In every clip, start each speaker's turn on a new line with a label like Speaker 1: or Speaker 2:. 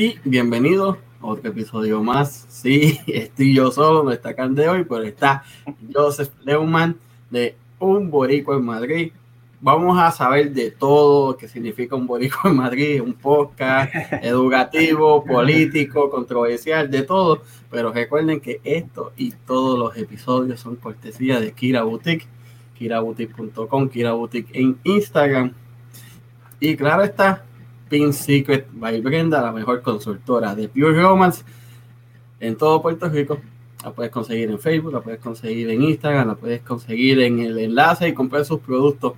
Speaker 1: Y bienvenidos a otro episodio más. Sí, estoy yo solo, no está de hoy, pero está Joseph Leumann de Un Borico en Madrid. Vamos a saber de todo qué significa un Borico en Madrid, un podcast educativo, político, controversial, de todo. Pero recuerden que esto y todos los episodios son cortesía de Kira Boutique, kiraboutique.com, Kira Boutique en Instagram. Y claro está, Pin Secret by Brenda, la mejor consultora de Pure Romance en todo Puerto Rico. La puedes conseguir en Facebook, la puedes conseguir en Instagram, la puedes conseguir en el enlace y comprar sus productos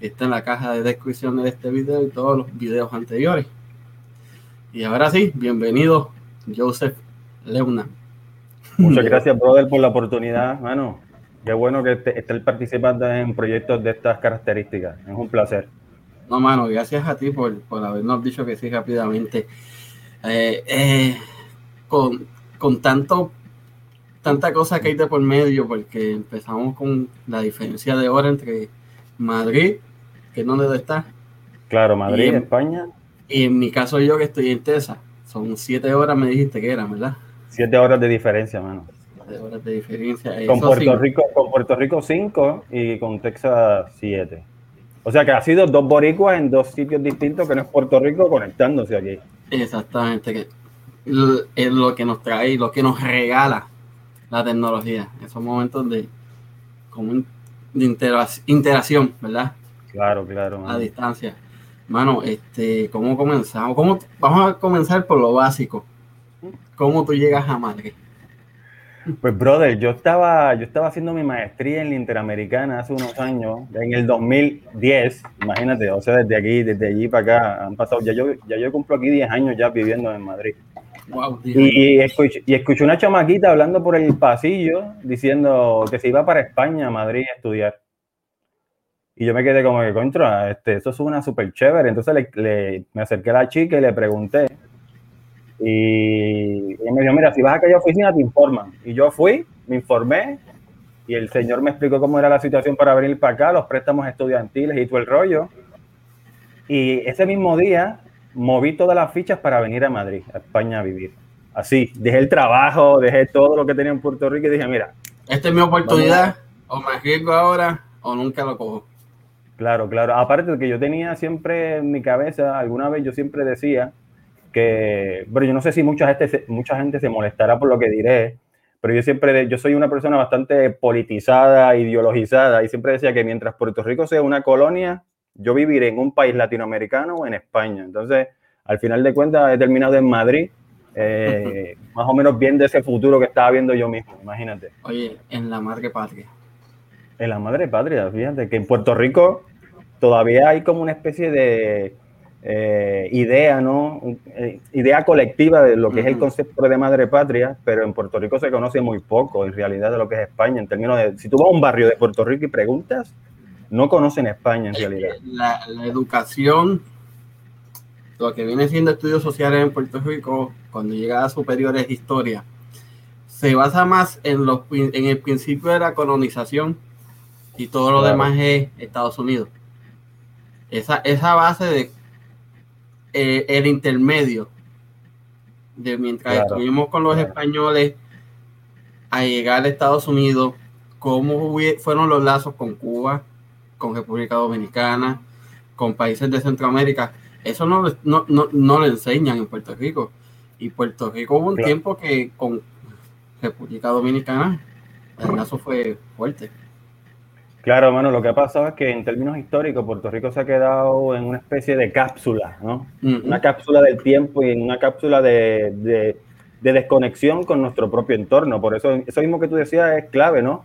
Speaker 1: está en la caja de descripción de este video y todos los videos anteriores. Y ahora sí, bienvenido Joseph Leuna.
Speaker 2: Muchas gracias, brother, por la oportunidad, mano. Qué bueno que estés participando en proyectos de estas características. Es un placer.
Speaker 1: No, mano, gracias a ti por, habernos dicho que sí rápidamente. Eh, eh, con, con tanto tanta cosa que hay de por medio, porque empezamos con la diferencia de hora entre Madrid, que es donde está.
Speaker 2: Claro, Madrid, en, España.
Speaker 1: Y en mi caso yo que estoy en Tesa, son siete horas me dijiste que eran, ¿verdad?
Speaker 2: Siete horas de diferencia, mano.
Speaker 1: Siete horas de diferencia.
Speaker 2: Con Puerto, Rico, con Puerto Rico cinco y con Texas siete. O sea que ha sido dos boricuas en dos sitios distintos que no es Puerto Rico conectándose aquí.
Speaker 1: Exactamente, que es lo que nos trae, lo que nos regala la tecnología, esos momentos de, como de interacción, ¿verdad?
Speaker 2: Claro, claro.
Speaker 1: A distancia. Mano, este, ¿cómo comenzamos? ¿Cómo, vamos a comenzar por lo básico. ¿Cómo tú llegas a Madrid?
Speaker 2: Pues, brother, yo estaba, yo estaba haciendo mi maestría en la Interamericana hace unos años, en el 2010, imagínate, o sea, desde aquí, desde allí para acá, han pasado, ya yo, ya yo cumplo aquí 10 años ya viviendo en Madrid. y, y, escuché, y escuché una chamaquita hablando por el pasillo diciendo que se iba para España, Madrid, a estudiar. Y yo me quedé como que, contra, este, eso es una súper chévere. Entonces le, me acerqué a la chica y le pregunté, y, me dijo, mira, si vas a aquella oficina te informan. Y yo fui, me informé y el señor me explicó cómo era la situación para venir para acá, los préstamos estudiantiles y todo el rollo. Y ese mismo día moví todas las fichas para venir a Madrid, a España a vivir. Así, dejé el trabajo, dejé todo lo que tenía en Puerto Rico y dije, mira.
Speaker 1: Esta es mi oportunidad, o me arriesgo ahora o nunca lo cojo.
Speaker 2: Claro, claro. Aparte de que yo tenía siempre en mi cabeza, alguna vez yo siempre decía, que, pero yo no sé si mucha gente, mucha gente se molestará por lo que diré, pero yo siempre, yo soy una persona bastante politizada, ideologizada, y siempre decía que mientras Puerto Rico sea una colonia, yo viviré en un país latinoamericano o en España. Entonces, al final de cuentas, he terminado en Madrid, eh, más o menos viendo ese futuro que estaba viendo yo mismo, imagínate.
Speaker 1: Oye, en la madre patria.
Speaker 2: En la madre patria, fíjate que en Puerto Rico todavía hay como una especie de eh, idea, ¿no? Eh, idea colectiva de lo que es el concepto de madre patria, pero en Puerto Rico se conoce muy poco en realidad de lo que es España, en términos de, si tú vas a un barrio de Puerto Rico y preguntas, no conocen España en realidad.
Speaker 1: La, educación, lo que viene siendo estudios sociales en Puerto Rico, cuando llega a superiores de historia, se basa más en, los, en el principio de la colonización y todo lo demás es Estados Unidos. Esa, esa base de eh, el intermedio de mientras estuvimos con los españoles a llegar a Estados Unidos, cómo fueron los lazos con Cuba, con República Dominicana, con países de Centroamérica. Eso no, no, no, no lo enseñan en Puerto Rico. Y Puerto Rico hubo un tiempo que con República Dominicana el lazo fue fuerte.
Speaker 2: Claro, hermano, lo que ha pasado es que en términos históricos Puerto Rico se ha quedado en una especie de cápsula, ¿no? Una cápsula del tiempo y en una cápsula de, de, desconexión con nuestro propio entorno. Por eso, eso mismo que tú decías es clave, ¿no?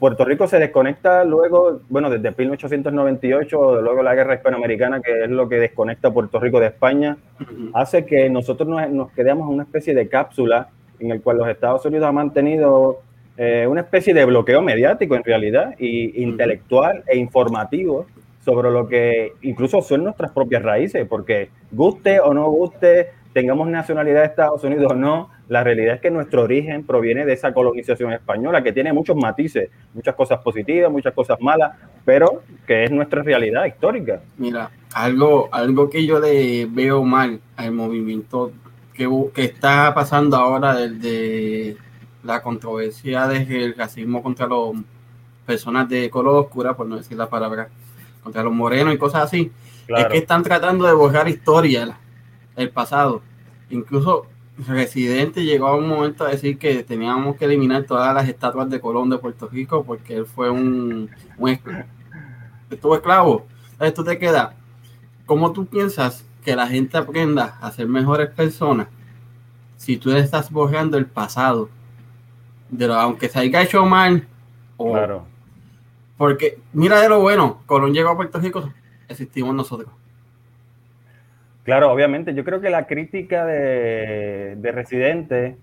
Speaker 2: Puerto Rico se desconecta luego, bueno, desde 1898, luego la guerra hispanoamericana, que es lo que desconecta a Puerto Rico de España, hace que nosotros nos, nos quedemos en una especie de cápsula en el cual los Estados Unidos han mantenido eh, una especie de bloqueo mediático en realidad, y intelectual e informativo sobre lo que incluso son nuestras propias raíces, porque guste o no guste, tengamos nacionalidad de Estados Unidos o no, la realidad es que nuestro origen proviene de esa colonización española que tiene muchos matices, muchas cosas positivas, muchas cosas malas, pero que es nuestra realidad histórica.
Speaker 1: Mira, algo, algo que yo le veo mal al movimiento que, que está pasando ahora desde la controversia del racismo contra las personas de color oscura, por no decir la palabra, contra los morenos y cosas así, es que están tratando de borrar historia, el pasado. Incluso Residente llegó a un momento a decir que teníamos que eliminar todas las estatuas de Colón de Puerto Rico porque él fue un, un estuvo esclavo. Tú te quedas, ¿cómo tú piensas que la gente aprenda a ser mejores personas si tú estás borrando el pasado? De lo, aunque se haya hecho mal.
Speaker 2: claro.
Speaker 1: Porque mira de lo bueno, Colón llegó a Puerto Rico, existimos nosotros.
Speaker 2: Claro, obviamente. Yo creo que la crítica de, de Residente,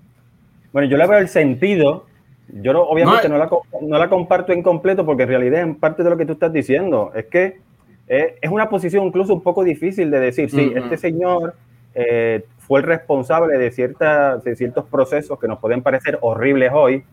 Speaker 2: bueno, yo le veo el sentido. Yo no, obviamente no, la, no, la, comparto en completo porque en realidad en parte de lo que tú estás diciendo es que es una posición incluso un poco difícil de decir, sí, este señor eh, fue el responsable de, cierta, de ciertos procesos que nos pueden parecer horribles hoy,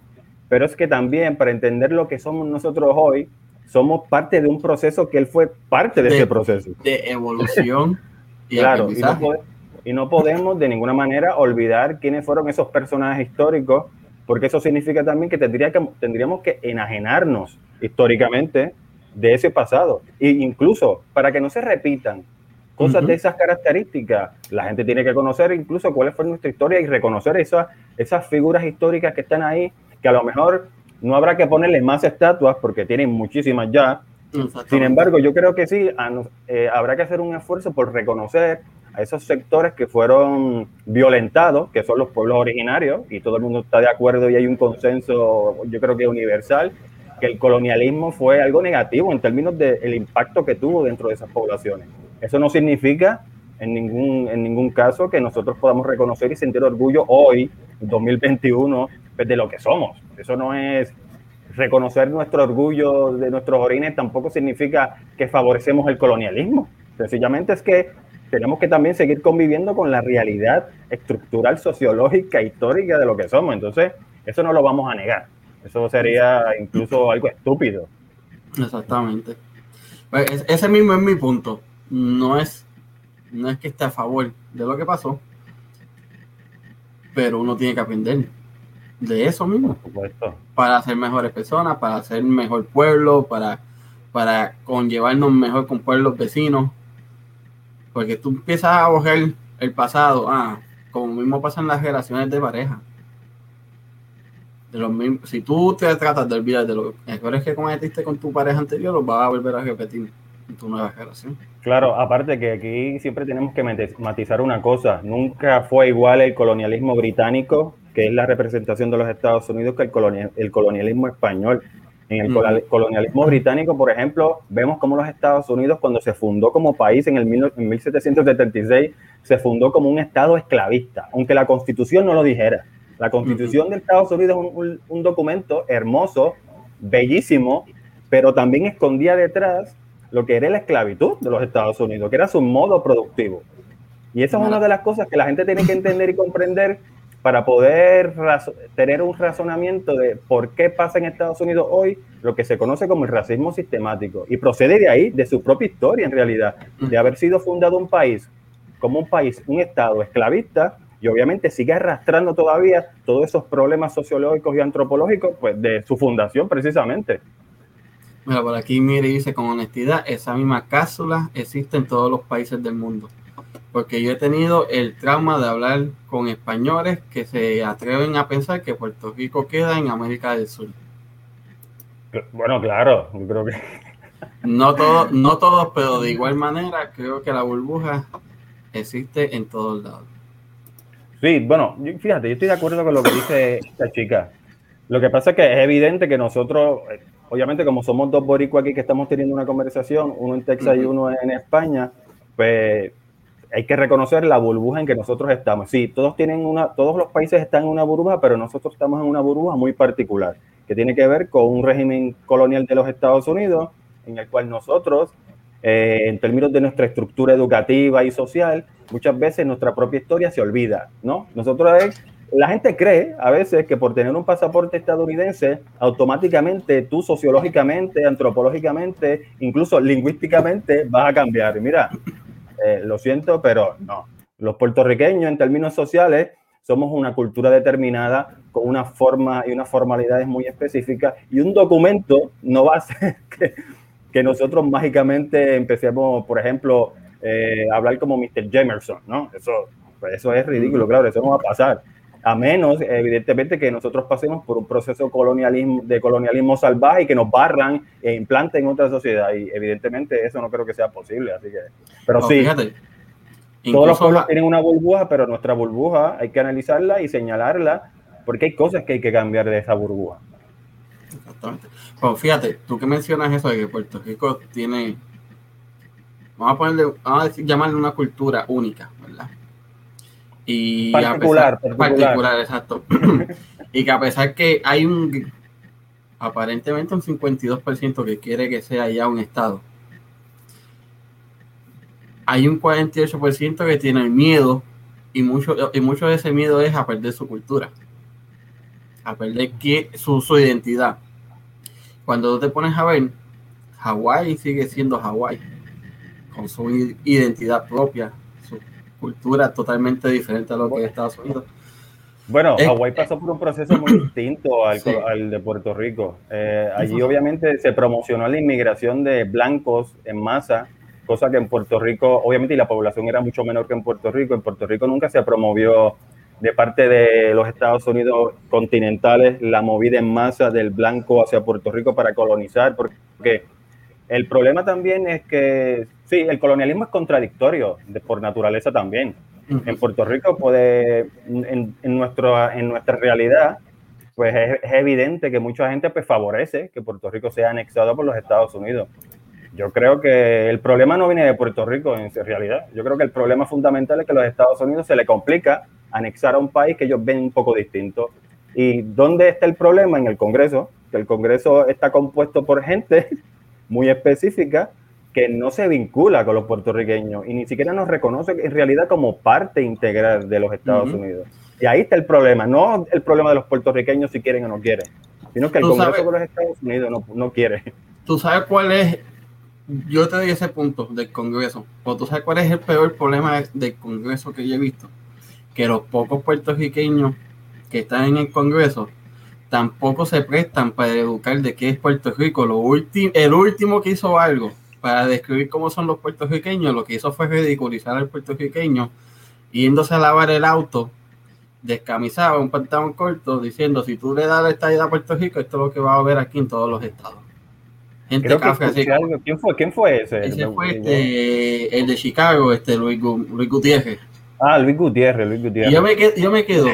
Speaker 2: pero es que también para entender lo que somos nosotros hoy, somos parte de un proceso que él fue parte de, ese proceso.
Speaker 1: De evolución.
Speaker 2: y claro, y no, podemos, y no podemos de ninguna manera olvidar quiénes fueron esos personajes históricos, porque eso significa también que, tendría que tendríamos que enajenarnos históricamente de ese pasado. E incluso para que no se repitan cosas de esas características, la gente tiene que conocer incluso cuál fue nuestra historia y reconocer esas, esas figuras históricas que están ahí, que a lo mejor no habrá que ponerle más estatuas porque tienen muchísimas ya. Sin embargo, yo creo que sí, eh, habrá que hacer un esfuerzo por reconocer a esos sectores que fueron violentados, que son los pueblos originarios, y todo el mundo está de acuerdo y hay un consenso, yo creo que universal, que el colonialismo fue algo negativo en términos del impacto que tuvo dentro de esas poblaciones. Eso no significa en ningún, en ningún caso que nosotros podamos reconocer y sentir orgullo hoy, 2021, pues, de lo que somos. Eso no es reconocer nuestro orgullo de nuestros orígenes, tampoco significa que favorecemos el colonialismo. Sencillamente es que tenemos que también seguir conviviendo con la realidad estructural, sociológica, histórica de lo que somos. Entonces, eso no lo vamos a negar. Eso sería incluso algo estúpido.
Speaker 1: Exactamente. Pues, ese mismo es mi punto. No es, no es que esté a favor de lo que pasó, pero uno tiene que aprender de eso mismo. Para ser mejores personas, para ser mejor pueblo, para, para conllevarnos mejor con pueblos vecinos. Porque tú empiezas a coger el pasado, ah, como mismo pasa en las relaciones de pareja si tú te tratas de olvidar de los errores que cometiste con tu pareja anterior, los vas a volver a repetir generación.
Speaker 2: Claro, aparte que aquí siempre tenemos que matizar una cosa, nunca fue igual el colonialismo británico, que es la representación de los Estados Unidos, que el, el colonialismo español. En el colonialismo británico, por ejemplo, vemos cómo los Estados Unidos, cuando se fundó como país en el en 1776, se fundó como un Estado esclavista, aunque la constitución no lo dijera. La constitución de Estados Unidos es un, documento hermoso, bellísimo, pero también escondía detrás lo que era la esclavitud de los Estados Unidos, que era su modo productivo. Y esa es una de las cosas que la gente tiene que entender y comprender para poder tener un razonamiento de por qué pasa en Estados Unidos hoy lo que se conoce como el racismo sistemático. Y procede de ahí, de su propia historia en realidad, de haber sido fundado un país como un país, un Estado esclavista, y obviamente sigue arrastrando todavía todos esos problemas sociológicos y antropológicos pues, de su fundación precisamente.
Speaker 1: Mira, por aquí mire dice con honestidad, esa misma cápsula existe en todos los países del mundo. Porque yo he tenido el trauma de hablar con españoles que se atreven a pensar que Puerto Rico queda en América del Sur.
Speaker 2: Bueno, claro, yo creo que...
Speaker 1: No, todo, no todos, pero de igual manera creo que la burbuja existe en todos lados.
Speaker 2: Sí, bueno, fíjate, yo estoy de acuerdo con lo que dice esta chica. Lo que pasa es que es evidente que nosotros, obviamente como somos dos boricuas aquí que estamos teniendo una conversación, uno en Texas y uno en España, pues hay que reconocer la burbuja en que nosotros estamos. Sí, todos tienen una, todos los países están en una burbuja, pero nosotros estamos en una burbuja muy particular, que tiene que ver con un régimen colonial de los Estados Unidos, en el cual nosotros, eh, en términos de nuestra estructura educativa y social, muchas veces nuestra propia historia se olvida, ¿no? Nosotros, la gente cree a veces que por tener un pasaporte estadounidense, automáticamente tú sociológicamente, antropológicamente, incluso lingüísticamente vas a cambiar. Mira, eh, lo siento, pero no. Los puertorriqueños, en términos sociales, somos una cultura determinada con una forma y unas formalidades muy específicas y un documento no va a ser que, que nosotros mágicamente empecemos, por ejemplo, eh, hablar como Mr. Jamerson, ¿no? Eso, eso es ridículo, claro, eso no va a pasar. A menos, evidentemente, que nosotros pasemos por un proceso colonialismo, de colonialismo salvaje y que nos barran e implanten en otra sociedad. Y evidentemente eso no creo que sea posible. Así que, pero sí, fíjate, todos los pueblos tienen una burbuja, pero nuestra burbuja hay que analizarla y señalarla porque hay cosas que hay que cambiar de esa burbuja.
Speaker 1: Exactamente. Pues fíjate, tú que mencionas eso de que Puerto Rico tiene, vamos a ponerle, vamos a llamarle una cultura única. Y
Speaker 2: particular,
Speaker 1: particular. exacto. y que a pesar que hay un, aparentemente un 52% que quiere que sea ya un Estado, hay un 48% que tiene miedo y mucho, y mucho de ese miedo es a perder su cultura, a perder que, su, su identidad. Cuando tú te pones a ver, Hawái sigue siendo Hawái, con su identidad propia, cultura totalmente diferente a lo que es Estados Unidos.
Speaker 2: Bueno, Hawái pasó por un proceso muy distinto al, de Puerto Rico. Eh, allí obviamente se promocionó la inmigración de blancos en masa, cosa que en Puerto Rico, obviamente, y la población era mucho menor que en Puerto Rico. En Puerto Rico nunca se promovió de parte de los Estados Unidos continentales la movida en masa del blanco hacia Puerto Rico para colonizar, porque el problema también es que, sí, el colonialismo es contradictorio por naturaleza también. En Puerto Rico puede, en, nuestro, en nuestra realidad, pues es, evidente que mucha gente pues favorece que Puerto Rico sea anexado por los Estados Unidos. Yo creo que el problema no viene de Puerto Rico en realidad. Yo creo que el problema fundamental es que a los Estados Unidos se le complica anexar a un país que ellos ven un poco distinto. ¿Y dónde está el problema? En el Congreso, que el Congreso está compuesto por gente muy específica que no se vincula con los puertorriqueños y ni siquiera nos reconoce en realidad como parte integral de los Estados Unidos. Y ahí está el problema, no el problema de los puertorriqueños si quieren o no quieren, sino que el Congreso de los Estados Unidos no, no quiere.
Speaker 1: ¿Tú sabes cuál es yo te doy ese punto del Congreso. ¿O tú sabes cuál es el peor problema del Congreso que yo he visto? Que los pocos puertorriqueños que están en el Congreso tampoco se prestan para educar de qué es Puerto Rico. Lo el último que hizo algo para describir cómo son los puertorriqueños, lo que hizo fue ridiculizar al puertorriqueño, yéndose a lavar el auto, descamisado, un pantalón corto, diciendo, si tú le das la estadía a Puerto Rico, esto es lo que va a haber aquí en todos los estados.
Speaker 2: ¿Quién fue, ¿Quién fue ese?
Speaker 1: Ese fue este, el de Chicago, este Luis, Luis Gutiérrez.
Speaker 2: Ah, Luis Gutiérrez, Luis Gutiérrez.
Speaker 1: yo me, quedo, yo me quedo,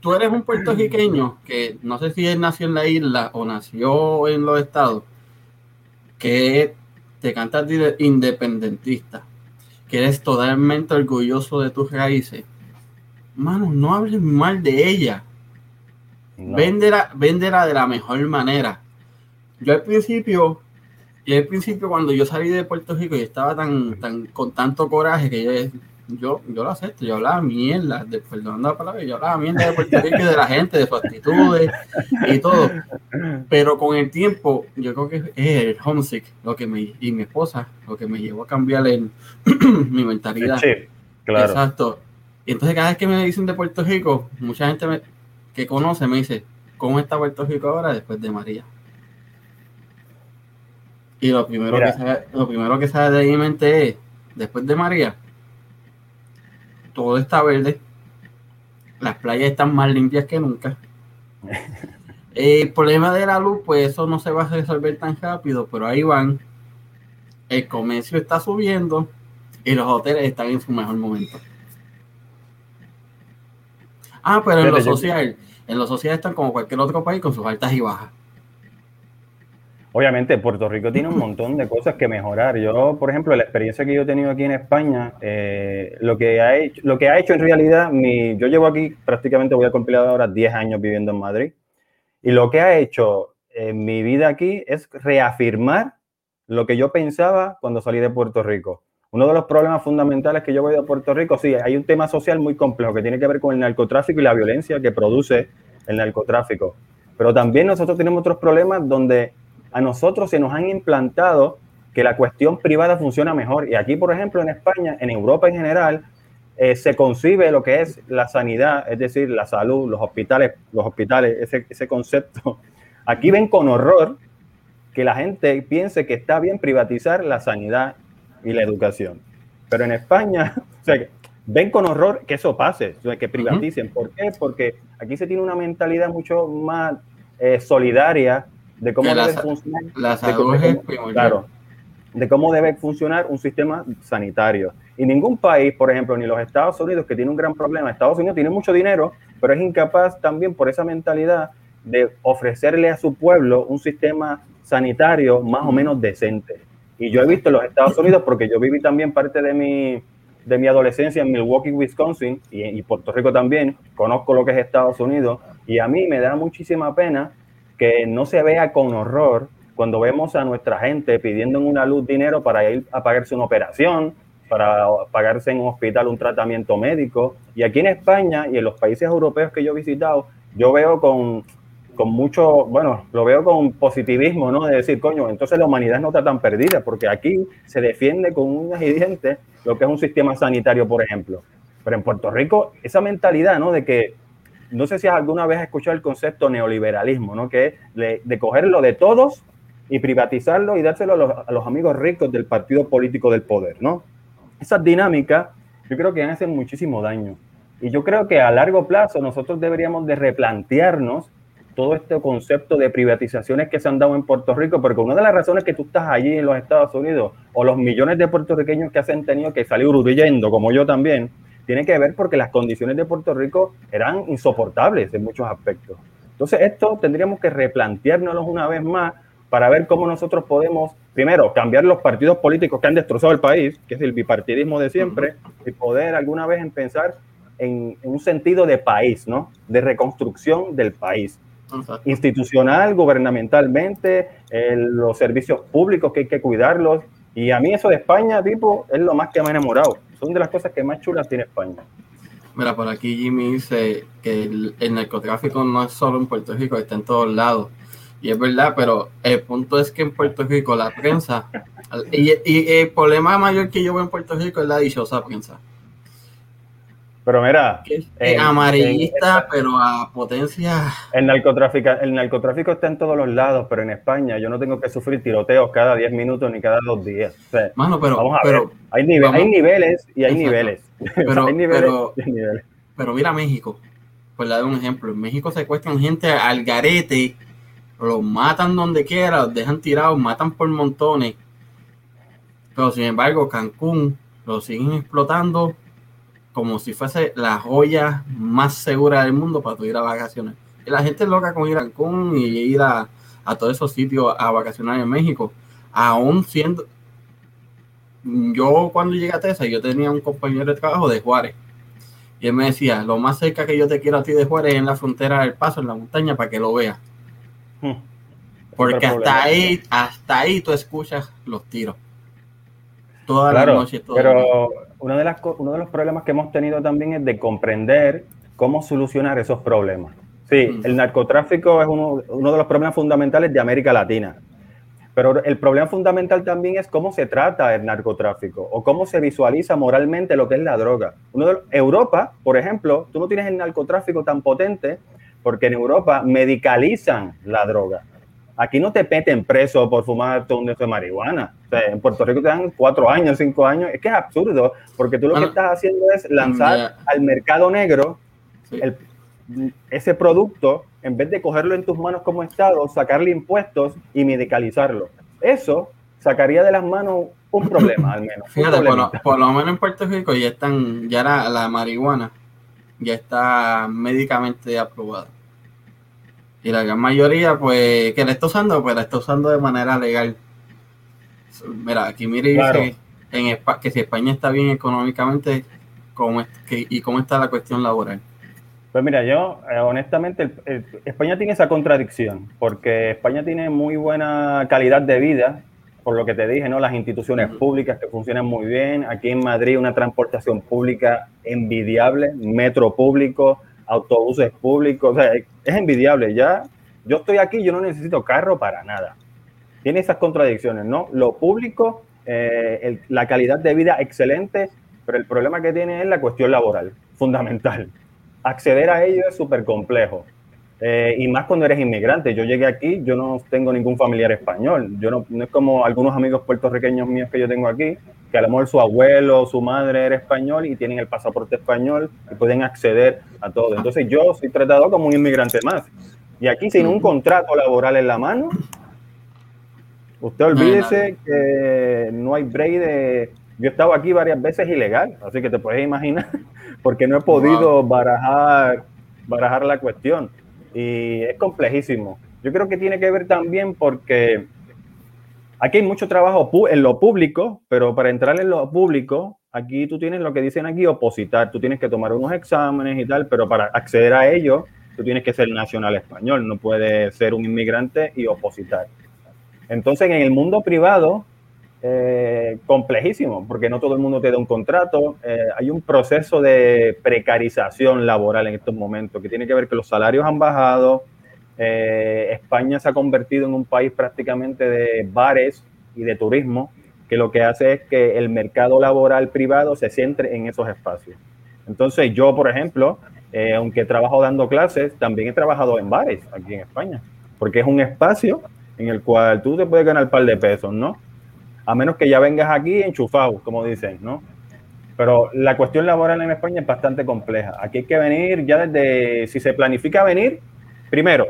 Speaker 1: tú eres un puertorriqueño que no sé si él nació en la isla o nació en los estados, que te cantas independentista, que eres totalmente orgulloso de tus raíces. Mano, no hables mal de ella. Véndela, véndela de la mejor manera yo al principio, y al principio cuando yo salí de Puerto Rico y estaba tan, tan con tanto coraje que yo, yo, yo lo acepto, yo hablaba mierda, de, perdonando la palabra, yo hablaba mierda de Puerto Rico y de la gente, de sus actitudes y todo. Pero con el tiempo, yo creo que es el homesick lo que me, y mi esposa, lo que me llevó a cambiar mi mentalidad. Sí, claro. Exacto. Y entonces cada vez que me dicen de Puerto Rico, mucha gente que conoce me dice, ¿cómo está Puerto Rico ahora después de María? Y lo primero, que sale, lo primero que sale de mi mente es, después de María, todo está verde, las playas están más limpias que nunca. El problema de la luz, pues eso no se va a resolver tan rápido, pero ahí van. El comercio está subiendo y los hoteles están en su mejor momento. Ah, pero en lo social, en lo social están como cualquier otro país con sus altas y bajas.
Speaker 2: Obviamente, Puerto Rico tiene un montón de cosas que mejorar. Yo, por ejemplo, la experiencia que yo he tenido aquí en España, eh, lo, que ha hecho, lo que ha hecho en realidad, mi, yo llevo aquí prácticamente, voy a cumplir ahora 10 años viviendo en Madrid, y lo que ha hecho en mi vida aquí es reafirmar lo que yo pensaba cuando salí de Puerto Rico. Uno de los problemas fundamentales que yo veo de Puerto Rico, sí, hay un tema social muy complejo que tiene que ver con el narcotráfico y la violencia que produce el narcotráfico. Pero también nosotros tenemos otros problemas donde a nosotros se nos han implantado que la cuestión privada funciona mejor. Y aquí, por ejemplo, en España, en Europa en general, eh, se concibe lo que es la sanidad, es decir, la salud, los hospitales, los hospitales, ese, ese concepto. Aquí ven con horror que la gente piense que está bien privatizar la sanidad y la educación. Pero en España, o sea, ven con horror que eso pase, que privaticen. ¿Por qué? Porque aquí se tiene una mentalidad mucho más eh, solidaria de cómo debe funcionar. Cómo, claro, de cómo debe funcionar un sistema sanitario. Y ningún país, por ejemplo, ni los Estados Unidos, que tiene un gran problema, Estados Unidos tiene mucho dinero, pero es incapaz también por esa mentalidad de ofrecerle a su pueblo un sistema sanitario más o menos decente. Y yo he visto en los Estados Unidos, porque yo viví también parte de mi, de mi adolescencia en Milwaukee, Wisconsin, y, y Puerto Rico también, conozco lo que es Estados Unidos, y a mí me da muchísima pena que no se vea con horror cuando vemos a nuestra gente pidiendo en una luz dinero para ir a pagarse una operación, para pagarse en un hospital un tratamiento médico. Y aquí en España y en los países europeos que yo he visitado, yo veo con, con mucho, bueno, lo veo con positivismo, ¿no? De decir, coño, entonces la humanidad no está tan perdida, porque aquí se defiende con uñas y dientes lo que es un sistema sanitario, por ejemplo. Pero en Puerto Rico, esa mentalidad, ¿no? De que no sé si alguna vez has escuchado el concepto neoliberalismo, ¿no? Que es de, cogerlo de todos y privatizarlo y dárselo a los, amigos ricos del partido político del poder, ¿no? Esas dinámicas yo creo que hacen muchísimo daño. Y yo creo que a largo plazo nosotros deberíamos de replantearnos todo este concepto de privatizaciones que se han dado en Puerto Rico, porque una de las razones que tú estás allí en los Estados Unidos, o los millones de puertorriqueños que se han tenido que salir huyendo, como yo también, tiene que ver porque las condiciones de Puerto Rico eran insoportables en muchos aspectos. Entonces, esto tendríamos que replanteárnoslo una vez más para ver cómo nosotros podemos, primero, cambiar los partidos políticos que han destrozado el país, que es el bipartidismo de siempre, y poder alguna vez pensar en, un sentido de país, ¿no? De reconstrucción del país. Institucional, gubernamentalmente, los servicios públicos que hay que cuidarlos. Y a mí eso de España, tipo, es lo más que me ha enamorado son de las cosas que más chulas tiene España.
Speaker 1: Mira, por aquí Jimmy dice que el, narcotráfico no es solo en Puerto Rico, está en todos lados. Y es verdad, pero el punto es que en Puerto Rico la prensa, y, el problema mayor que yo veo en Puerto Rico es la dichosa prensa.
Speaker 2: Pero mira,
Speaker 1: amarillista, pero a potencia.
Speaker 2: El narcotráfico, el narcotráfico está en todos los lados, pero en España yo no tengo que sufrir tiroteos cada 10 minutos ni cada dos días.
Speaker 1: Mano, pero, vamos a pero,
Speaker 2: ver. Hay, hay niveles y hay niveles.
Speaker 1: Pero, pero, mira México, pues le doy un ejemplo. En México secuestran gente al garete, los matan donde quiera, los dejan tirados, matan por montones. Pero sin embargo, Cancún lo siguen explotando como si fuese la joya más segura del mundo para tu ir a vacaciones. Y la gente es loca con ir a Cancún y ir a, todos esos sitios a vacacionar en México. Aún siendo. Yo, cuando llegué a Tesa, yo tenía un compañero de trabajo de Juárez. Y él me decía: Lo más cerca que yo te quiero a ti de Juárez es en la frontera del Paso, en la montaña, para que lo veas. Hmm. Porque hasta ahí, hasta ahí tú escuchas los tiros.
Speaker 2: Toda la noche. pero uno de, las, uno de los problemas que hemos tenido también es de comprender cómo solucionar esos problemas. Sí, el narcotráfico es uno, uno, de los problemas fundamentales de América Latina. Pero el problema fundamental también es cómo se trata el narcotráfico o cómo se visualiza moralmente lo que es la droga. Uno de Europa, por ejemplo, tú no tienes el narcotráfico tan potente porque en Europa medicalizan la droga. Aquí no te meten preso por fumar un de marihuana. en Puerto Rico te dan cuatro años, cinco años. Es que es absurdo, porque tú lo que estás haciendo es lanzar al mercado negro ese producto, en vez de cogerlo en tus manos como Estado, sacarle impuestos y medicalizarlo. Eso sacaría de las manos un problema, al menos.
Speaker 1: Fíjate, por lo, menos en Puerto Rico ya están, ya la, la marihuana ya está médicamente aprobada. Y la gran mayoría, pues, que la está usando, pues la está usando de manera legal. Mira, aquí mire dice en que si España está bien económicamente ¿cómo y cómo está la cuestión laboral.
Speaker 2: Pues mira, yo eh, honestamente, España tiene esa contradicción, porque España tiene muy buena calidad de vida, por lo que te dije, ¿no? Las instituciones públicas que funcionan muy bien. Aquí en Madrid una transportación pública envidiable, metro público, autobuses públicos, o sea, es envidiable. Ya, yo estoy aquí, yo no necesito carro para nada. Tiene esas contradicciones, ¿no? Lo público, eh, la calidad de vida excelente pero el problema que tiene es la cuestión laboral, fundamental. Acceder a ello es súper complejo. Eh, y más cuando eres inmigrante. Yo llegué aquí, yo no tengo ningún familiar español. Yo no, no, es como algunos amigos puertorriqueños míos que yo tengo aquí, que a lo mejor su abuelo o su madre era español y tienen el pasaporte español y pueden acceder a todo. Entonces yo soy tratado como un inmigrante más. Y aquí sin un contrato laboral en la mano, usted olvídese que no hay break de... Yo he estado aquí varias veces ilegal, así que te puedes imaginar, porque no he podido barajar, barajar la cuestión y es complejísimo. Yo creo que tiene que ver también porque aquí hay mucho trabajo en lo público, pero para entrar en lo público, aquí tú tienes lo que dicen aquí, opositar. Tú tienes que tomar unos exámenes y tal, pero para acceder a ello, tú tienes que ser nacional español, no puedes ser un inmigrante y opositar. Entonces, en el mundo privado, eh, complejísimo, porque no todo el mundo te da un contrato. Eh, hay un proceso de precarización laboral en estos momentos que tiene que ver que los salarios han bajado. Eh, España se ha convertido en un país prácticamente de bares y de turismo, que lo que hace es que el mercado laboral privado se centre en esos espacios. Entonces yo, por ejemplo, aunque trabajo dando clases, también he trabajado en bares aquí en España, porque es un espacio en el cual tú te puedes ganar un par de pesos, ¿no? A menos que ya vengas aquí enchufado, como dicen, ¿no? Pero la cuestión laboral en España es bastante compleja. Aquí hay que venir ya desde, si se planifica venir, primero,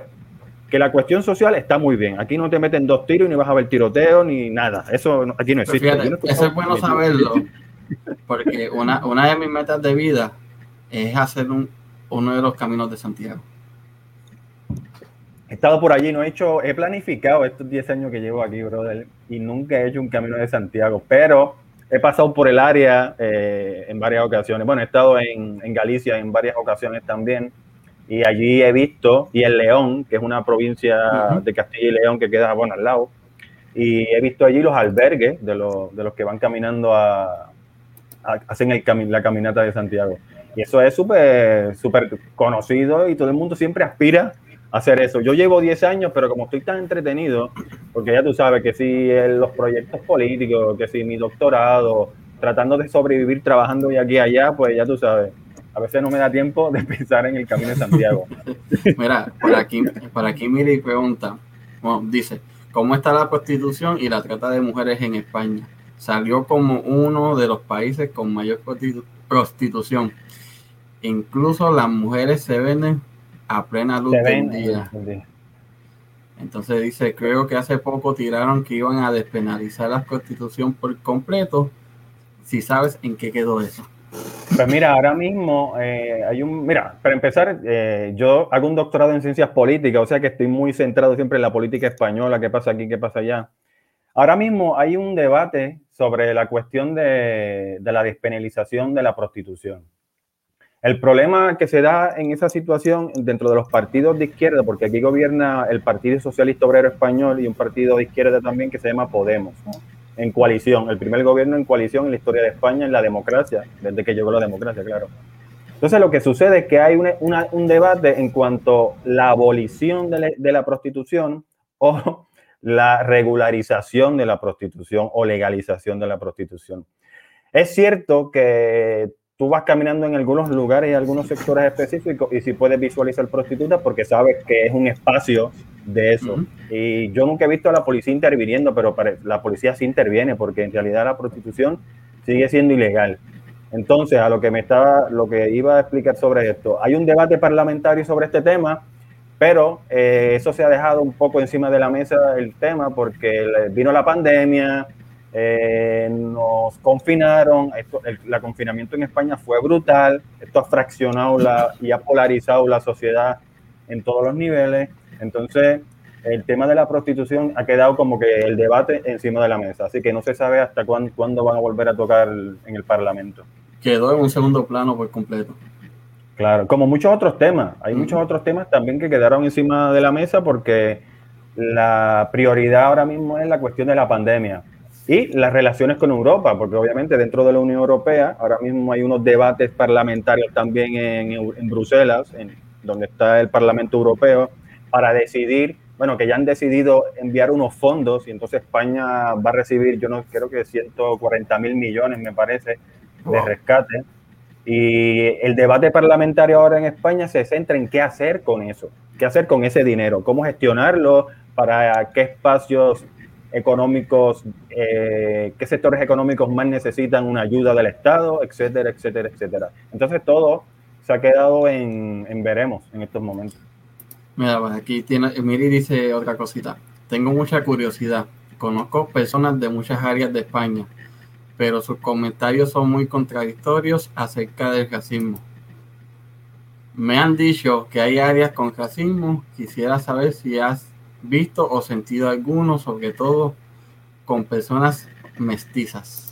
Speaker 2: que la cuestión social está muy bien. Aquí no te meten dos tiros ni vas a ver tiroteo ni nada. Eso aquí no existe.
Speaker 1: eso es bueno saberlo, porque una, una de mis metas de vida es hacer un, uno de los caminos de Santiago.
Speaker 2: He estado por allí, no he hecho, he planificado estos 10 años que llevo aquí, brother, y nunca he hecho un camino de Santiago, pero he pasado por el área eh, en varias ocasiones. Bueno, he estado en, en, Galicia en varias ocasiones también, y allí he visto, y en León, que es una provincia de Castilla y León que queda, bueno, al lado, y he visto allí los albergues de los, de los que van caminando a, hacen el la caminata de Santiago. Y eso es súper, súper conocido y todo el mundo siempre aspira hacer eso. Yo llevo 10 años, pero como estoy tan entretenido, porque ya tú sabes que si los proyectos políticos, que si mi doctorado, tratando de sobrevivir trabajando de aquí a allá, pues ya tú sabes, a veces no me da tiempo de pensar en el camino de Santiago.
Speaker 1: Mira, por aquí, por aquí Miri pregunta, bueno, dice, ¿cómo está la prostitución y la trata de mujeres en España? Salió como uno de los países con mayor prostitución. Incluso las mujeres se venden a plena luz del día. Entonces dice, creo que hace poco tiraron que iban a despenalizar la prostitución por completo. Si sabes en qué quedó eso.
Speaker 2: Pues mira, ahora mismo eh, hay un, mira, para empezar, eh, yo hago un doctorado en ciencias políticas, o sea que estoy muy centrado siempre en la política española, qué pasa aquí, qué pasa allá. Ahora mismo hay un debate sobre la cuestión de, de la despenalización de la prostitución. El problema que se da en esa situación dentro de los partidos de izquierda, porque aquí gobierna el Partido Socialista Obrero Español y un partido de izquierda también que se llama Podemos, en coalición, el primer gobierno en coalición en la historia de España en la democracia, desde que llegó la democracia, claro. Entonces lo que sucede es que hay un debate en cuanto a la abolición de, de la prostitución o la regularización de la prostitución o legalización de la prostitución. Es cierto que tú vas caminando en algunos lugares y algunos sectores específicos y si puedes visualizar prostitutas porque sabes que es un espacio de eso. Y yo nunca he visto a la policía interviniendo, pero la policía sí interviene porque en realidad la prostitución sigue siendo ilegal. Entonces, a lo que me estaba, lo que iba a explicar sobre esto, hay un debate parlamentario sobre este tema, pero eh, eso se ha dejado un poco encima de la mesa el tema porque vino la pandemia, eh, nos confinaron, esto, el confinamiento en España fue brutal, esto ha fraccionado la, y ha polarizado la sociedad en todos los niveles, entonces el tema de la prostitución ha quedado como que el debate encima de la mesa, así que no se sabe hasta cuándo, cuándo van a volver a tocar en el Parlamento.
Speaker 1: Quedó en un segundo plano por completo.
Speaker 2: Claro, como muchos otros temas, hay muchos otros temas también que quedaron encima de la mesa porque la prioridad ahora mismo es la cuestión de la pandemia y las relaciones con Europa, porque obviamente dentro de la Unión Europea ahora mismo hay unos debates parlamentarios también en, en Bruselas, en, donde está el Parlamento Europeo, para decidir, bueno, que ya han decidido enviar unos fondos y entonces España va a recibir, yo no creo que 140 mil millones, me parece, de rescate. Y el debate parlamentario ahora en España se centra en qué hacer con eso, qué hacer con ese dinero, cómo gestionarlo, para qué espacios económicos, eh, qué sectores económicos más necesitan una ayuda del Estado, etcétera, etcétera, etcétera. Entonces todo se ha quedado en, veremos en estos momentos.
Speaker 1: Mira, pues aquí tiene, Miri dice otra cosita. Tengo mucha curiosidad. Conozco personas de muchas áreas de España, pero sus comentarios son muy contradictorios acerca del racismo. Me han dicho que hay áreas con racismo. Quisiera saber si has visto o sentido alguno, sobre todo con personas mestizas.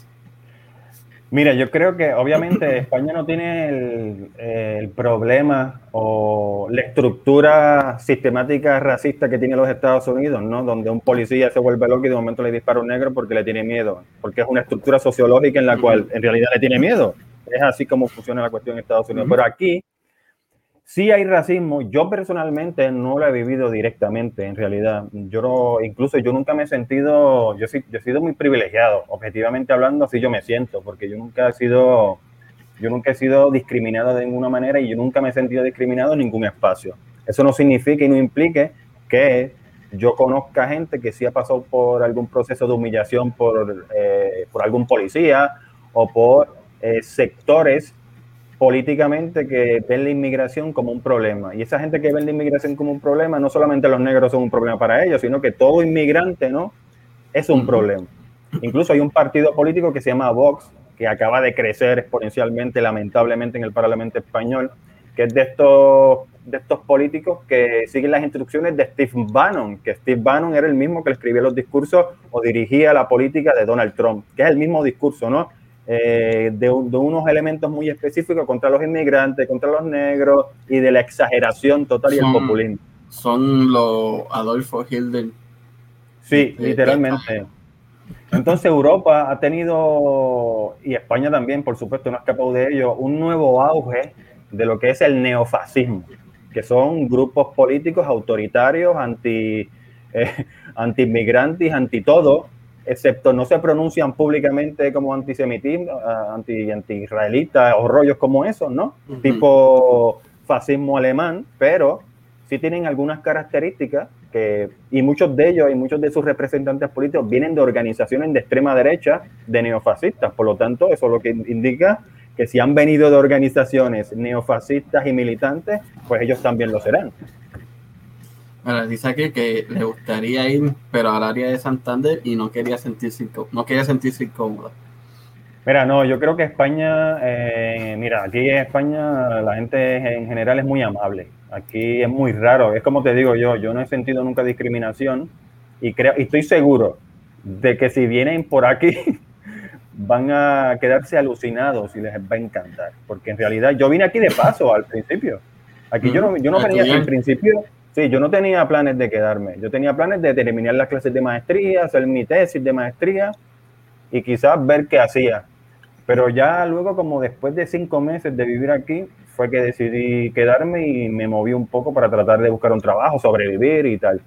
Speaker 2: Mira, yo creo que obviamente España no tiene el, problema o la estructura sistemática racista que tiene los Estados Unidos, ¿no? Donde un policía se vuelve loco y de momento le dispara a un negro porque le tiene miedo, porque es una estructura sociológica en la cual en realidad le tiene miedo. Es así como funciona la cuestión en Estados Unidos. Pero aquí Sí hay racismo, yo personalmente no lo he vivido directamente, en realidad. Yo incluso yo nunca me he sentido, yo, yo he sido muy privilegiado, objetivamente hablando, así yo me siento, porque yo nunca he sido, yo nunca he sido discriminado de ninguna manera y yo nunca me he sentido discriminado en ningún espacio. Eso no significa y no implique que yo conozca gente que sí ha pasado por algún proceso de humillación por, eh, por algún policía o por eh, sectores políticamente que ven la inmigración como un problema. Y esa gente que ve la inmigración como un problema, no solamente los negros son un problema para ellos, sino que todo inmigrante, ¿no? Es un problema. Incluso hay un partido político que se llama Vox, que acaba de crecer exponencialmente, lamentablemente, en el Parlamento español, que es de estos, de estos políticos que siguen las instrucciones de Steve Bannon, que Steve Bannon era el mismo que escribía los discursos o dirigía la política de Donald Trump, que es el mismo discurso, ¿no? Eh, de, unos elementos muy específicos contra los inmigrantes, contra los negros y de la exageración total y el populismo.
Speaker 1: Son los Adolfo Hitler.
Speaker 2: Sí, literalmente. Entonces Europa ha tenido, y España también, por supuesto, no ha escapado de ello, un nuevo auge de lo que es el neofascismo, que son grupos políticos autoritarios, anti, eh, anti inmigrantes, anti todo, excepto no se pronuncian públicamente como antisemitismo, ah, anti, anti-israelita o rollos como esos, ¿no? Tipo fascismo alemán, pero sí tienen algunas características que, y muchos de ellos y muchos de sus representantes políticos vienen de organizaciones de extrema derecha, de neofascistas. Por lo tanto, eso lo que indica que si han venido de organizaciones neofascistas y militantes, pues ellos también lo serán
Speaker 1: dice aquí que le gustaría ir, pero al área de Santander y no quería sentirse, no quería sentirse incómoda.
Speaker 2: Mira, no, yo creo que España, eh, mira, aquí en España la gente en general es muy amable. Aquí es muy raro, es como te digo yo, yo no he sentido nunca discriminación y creo, y estoy seguro de que si vienen por aquí van a quedarse alucinados y les va a encantar, porque en realidad yo vine aquí de paso al principio. Aquí yo no, yo no venía en principio, Sí, yo no tenía planes de quedarme. Yo tenía planes de terminar las clases de maestría, hacer mi tesis de maestría y quizás ver qué hacía. Pero ya luego, como después de cinco meses de vivir aquí, fue que decidí quedarme y me moví un poco para tratar de buscar un trabajo, sobrevivir y tal.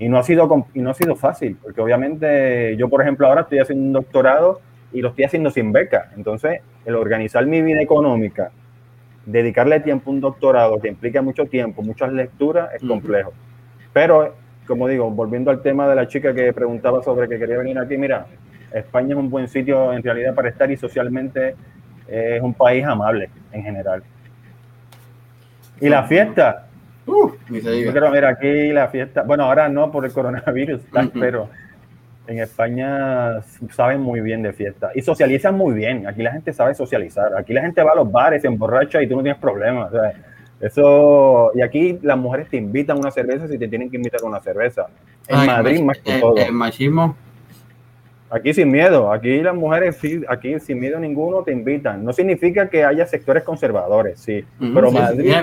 Speaker 2: Y no ha sido, y no ha sido fácil, porque obviamente yo, por ejemplo, ahora estoy haciendo un doctorado y lo estoy haciendo sin beca. Entonces, el organizar mi vida económica, dedicarle tiempo a un doctorado que implica mucho tiempo, muchas lecturas, es complejo. Pero, como digo, volviendo al tema de la chica que preguntaba sobre que quería venir aquí, mira, España es un buen sitio en realidad para estar y socialmente es un país amable en general. Y la fiesta. Uh, mira, aquí la fiesta, bueno, ahora no por el coronavirus, pero en España saben muy bien de fiesta y socializan muy bien. Aquí la gente sabe socializar. Aquí la gente va a los bares, se emborracha y tú no tienes problemas. eso, y aquí las mujeres te invitan una cerveza si te tienen que invitar una cerveza. En Madrid, más que todo.
Speaker 1: El machismo.
Speaker 2: Aquí sin miedo, aquí las mujeres, aquí sin miedo ninguno te invitan. No significa que haya sectores conservadores, sí. pero Madrid.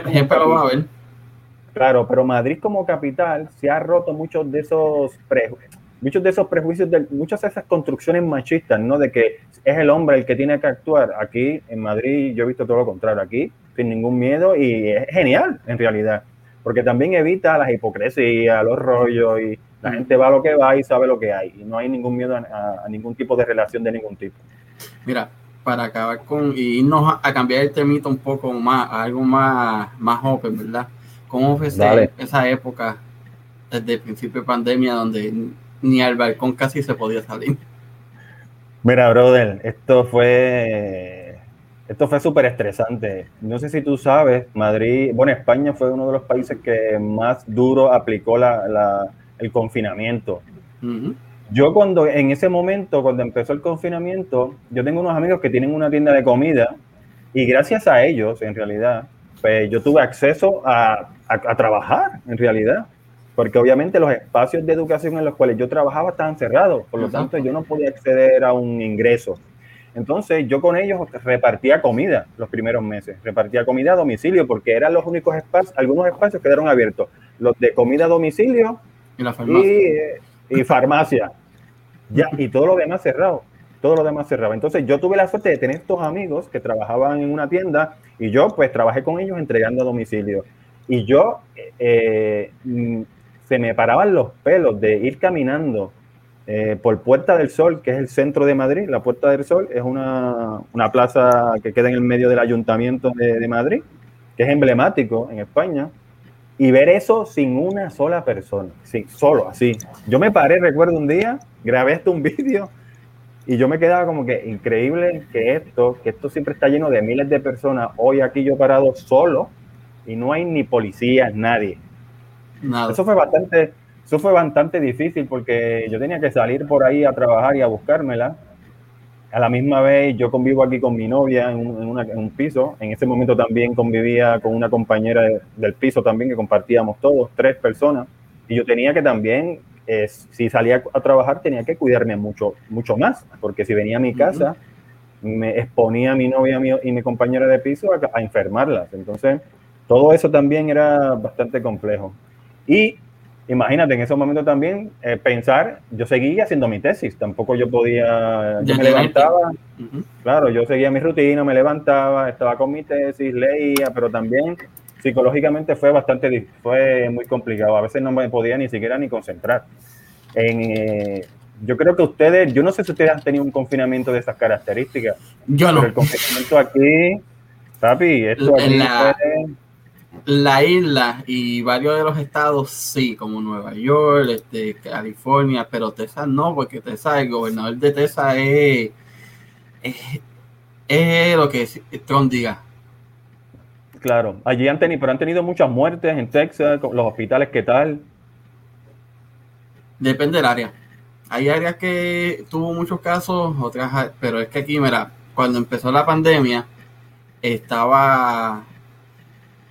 Speaker 2: Claro, pero Madrid como capital se ha roto muchos de esos prejuicios muchos de esos prejuicios, de, muchas de esas construcciones machistas, ¿no? De que es el hombre el que tiene que actuar. Aquí en Madrid yo he visto todo lo contrario, aquí sin ningún miedo y es genial en realidad, porque también evita las hipocresías, los rollos y la gente va a lo que va y sabe lo que hay y no hay ningún miedo a, ningún tipo de relación de ningún tipo.
Speaker 1: Mira, para acabar con y irnos a, cambiar el temito un poco más, a algo más, más open, ¿verdad? ¿Cómo fue esa época desde el principio de pandemia donde ni al balcón casi se podía salir?
Speaker 2: Mira, brother, esto fue esto fue súper estresante. No sé si tú sabes, Madrid, bueno, España fue uno de los países que más duro aplicó la, el confinamiento. Yo cuando, en ese momento, cuando empezó el confinamiento, yo tengo unos amigos que tienen una tienda de comida y gracias a ellos, en realidad, pues yo tuve acceso a, a, trabajar, en realidad, porque obviamente los espacios de educación en los cuales yo trabajaba estaban cerrados, por lo tanto yo no podía acceder a un ingreso. Entonces yo con ellos repartía comida los primeros meses, repartía comida a domicilio porque eran los únicos espacios, algunos espacios quedaron abiertos, los de comida a domicilio y, la farmacia. y farmacia. Ya, y todo lo demás cerrado. Todo lo demás cerrado. Entonces yo tuve la suerte de tener estos amigos que trabajaban en una tienda y yo pues trabajé con ellos entregando a domicilio. Y yo eh, mm, se me paraban los pelos de ir caminando eh, por Puerta del Sol, que es el centro de Madrid. La Puerta del Sol es una, una plaza que queda en el medio del ayuntamiento de, Madrid, que es emblemático en España y ver eso sin una sola persona, sí, solo así. Yo me paré, recuerdo un día, grabé esto un vídeo y yo me quedaba como que increíble que esto, que esto siempre está lleno de miles de personas, hoy aquí yo parado solo y no hay ni policías, nadie. Nada. Eso fue bastante, eso fue bastante difícil porque yo tenía que salir por ahí a trabajar y a buscármela a la misma vez yo convivo aquí con mi novia en un, piso. En ese momento también convivía con una compañera del piso también que compartíamos todos, tres personas. Y yo tenía que también, eh, si salía a trabajar, tenía que cuidarme mucho, mucho más, porque si venía a mi casa, me exponía a mi novia y mi compañera de piso a, a enfermarlas. Entonces, todo eso también era bastante complejo. Y imagínate en ese momento también eh, pensar, yo seguía haciendo mi tesis, tampoco yo podía, yo me levantaba, claro, yo seguía mi rutina, me levantaba, estaba con mi tesis, leía, pero también psicológicamente fue bastante, fue muy complicado, a veces no me podía ni siquiera ni concentrar. En, eh, yo creo que ustedes, yo no sé si ustedes han tenido un confinamiento de esas características.
Speaker 1: Yo no.
Speaker 2: Pero el confinamiento aquí, papi, esto aquí
Speaker 1: la isla y varios de los estados sí, como Nueva York, este, California, pero Texas no, porque Texas, el gobernador de Texas es, es, lo que Trump diga.
Speaker 2: Claro, allí han tenido, pero han tenido muchas muertes en Texas, los hospitales, ¿qué tal?
Speaker 1: Depende del área. Hay áreas que tuvo muchos casos, otras, pero es que aquí, mira, cuando empezó la pandemia, estaba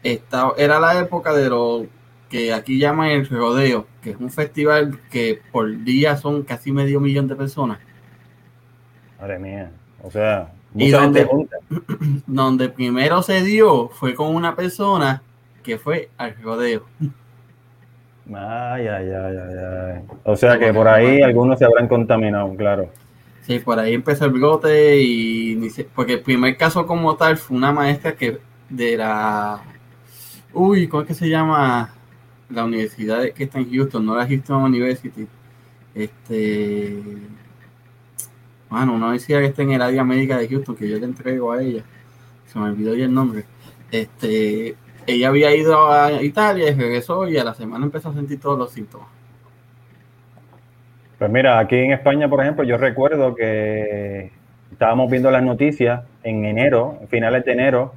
Speaker 1: esta, era la época de lo que aquí llaman el rodeo, que es un festival que por día son casi medio millón de personas.
Speaker 2: Madre mía, o sea,
Speaker 1: y donde, donde primero se dio fue con una persona que fue al rodeo.
Speaker 2: Ay, ay, ay, ay, O sea que por ahí algunos se habrán contaminado, claro.
Speaker 1: Sí, por ahí empezó el brote y porque el primer caso como tal fue una maestra que de la Uy, ¿cómo es que se llama la universidad que está en Houston? No la Houston University. Este. Bueno, una universidad que está en el área médica de Houston, que yo le entrego a ella. Se me olvidó ya el nombre. Este. Ella había ido a Italia y regresó y a la semana empezó a sentir todos los síntomas.
Speaker 2: Pues mira, aquí en España, por ejemplo, yo recuerdo que estábamos viendo las noticias en enero, finales de enero,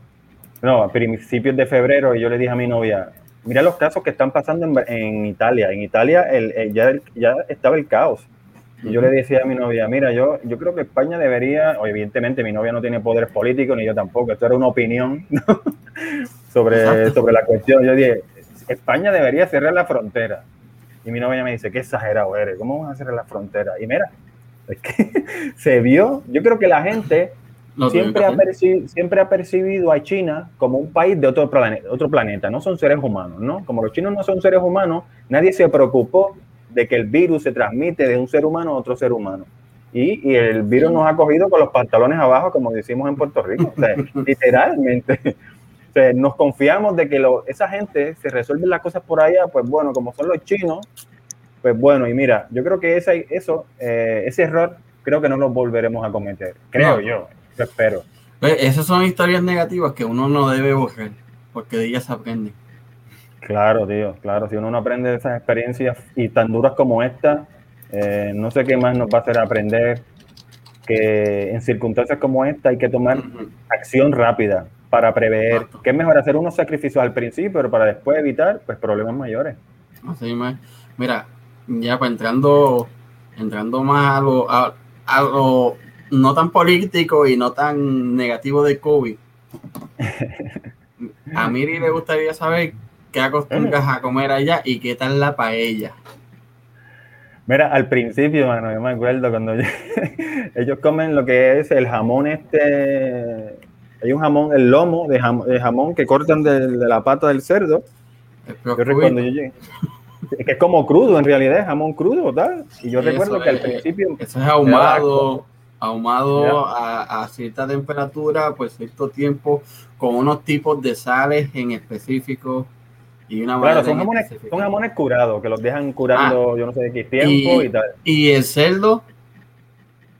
Speaker 2: no, a principios de febrero, yo le dije a mi novia, mira los casos que están pasando en, Italia. En Italia el, ya, ya estaba el caos. Y yo le decía a mi novia, mira, yo, yo creo que España debería, evidentemente mi novia no tiene poderes políticos, ni yo tampoco, esto era una opinión sobre, sobre la cuestión. Yo dije, España debería cerrar la frontera. Y mi novia me dice, qué exagerado eres, ¿cómo vamos a cerrar la frontera? Y mira, es que se vio, yo creo que la gente siempre, ha percibido, siempre ha percibido a China como un país de otro planeta, otro planeta, no son seres humanos, ¿no? Como los chinos no son seres humanos, nadie se preocupó de que el virus se transmite de un ser humano a otro ser humano. Y, y el virus nos ha cogido con los pantalones abajo, como decimos en Puerto Rico, literalmente. nos confiamos de que lo, esa gente se resuelven las cosas por allá, pues bueno, como son los chinos, pues bueno, y mira, yo creo que ese, eso, eh, ese error creo que no lo volveremos a cometer, creo yo. Espero.
Speaker 1: Pues, esas son historias negativas que uno no debe borrar, porque de ellas se aprende.
Speaker 2: Claro, tío, claro. Si uno no aprende de esas experiencias y tan duras como esta, eh, no sé qué más nos va a hacer aprender que en circunstancias como esta hay que tomar acción rápida para prever. que es mejor hacer unos sacrificios al principio, pero para después evitar pues problemas mayores.
Speaker 1: Así Mira, ya pues entrando, entrando más a algo no tan político y no tan negativo de COVID. A Miri le gustaría saber qué acostumbras a comer allá y qué tal la paella.
Speaker 2: Mira, al principio, mano, yo me acuerdo cuando ellos comen lo que es el jamón este, hay un jamón, el lomo de jamón, que cortan de, la pata del cerdo. Yo recuerdo, yo llegué, que es como crudo en realidad, es jamón crudo, tal. Y yo recuerdo que al principio...
Speaker 1: Eso es ahumado ahumado a, cierta temperatura por cierto tiempo con unos tipos de sales en específico y una
Speaker 2: claro, son jamones, son jamones curados que los dejan curando ah, yo no sé de qué tiempo y, tal.
Speaker 1: y el cerdo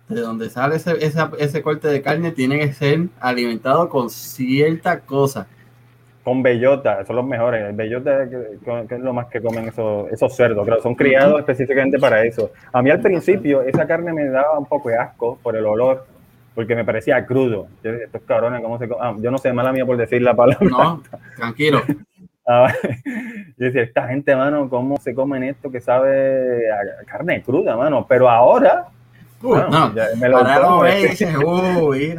Speaker 1: de donde sale ese, ese corte de carne tiene que ser alimentado con cierta cosa
Speaker 2: con bellota, son los mejores. Bellota que, es lo más que comen esos, esos cerdos, creo. Son criados específicamente para eso. A mí al principio esa carne me daba un poco de asco por el olor, porque me parecía crudo. Yo, estos cabrones, ¿cómo se ah, Yo no sé, mala mía por decir la palabra.
Speaker 1: No, tranquilo.
Speaker 2: Ah, yo decía, esta gente, mano, ¿cómo se comen esto que sabe a carne cruda, mano? Pero ahora...
Speaker 1: no, me lo ahora lo ves uy,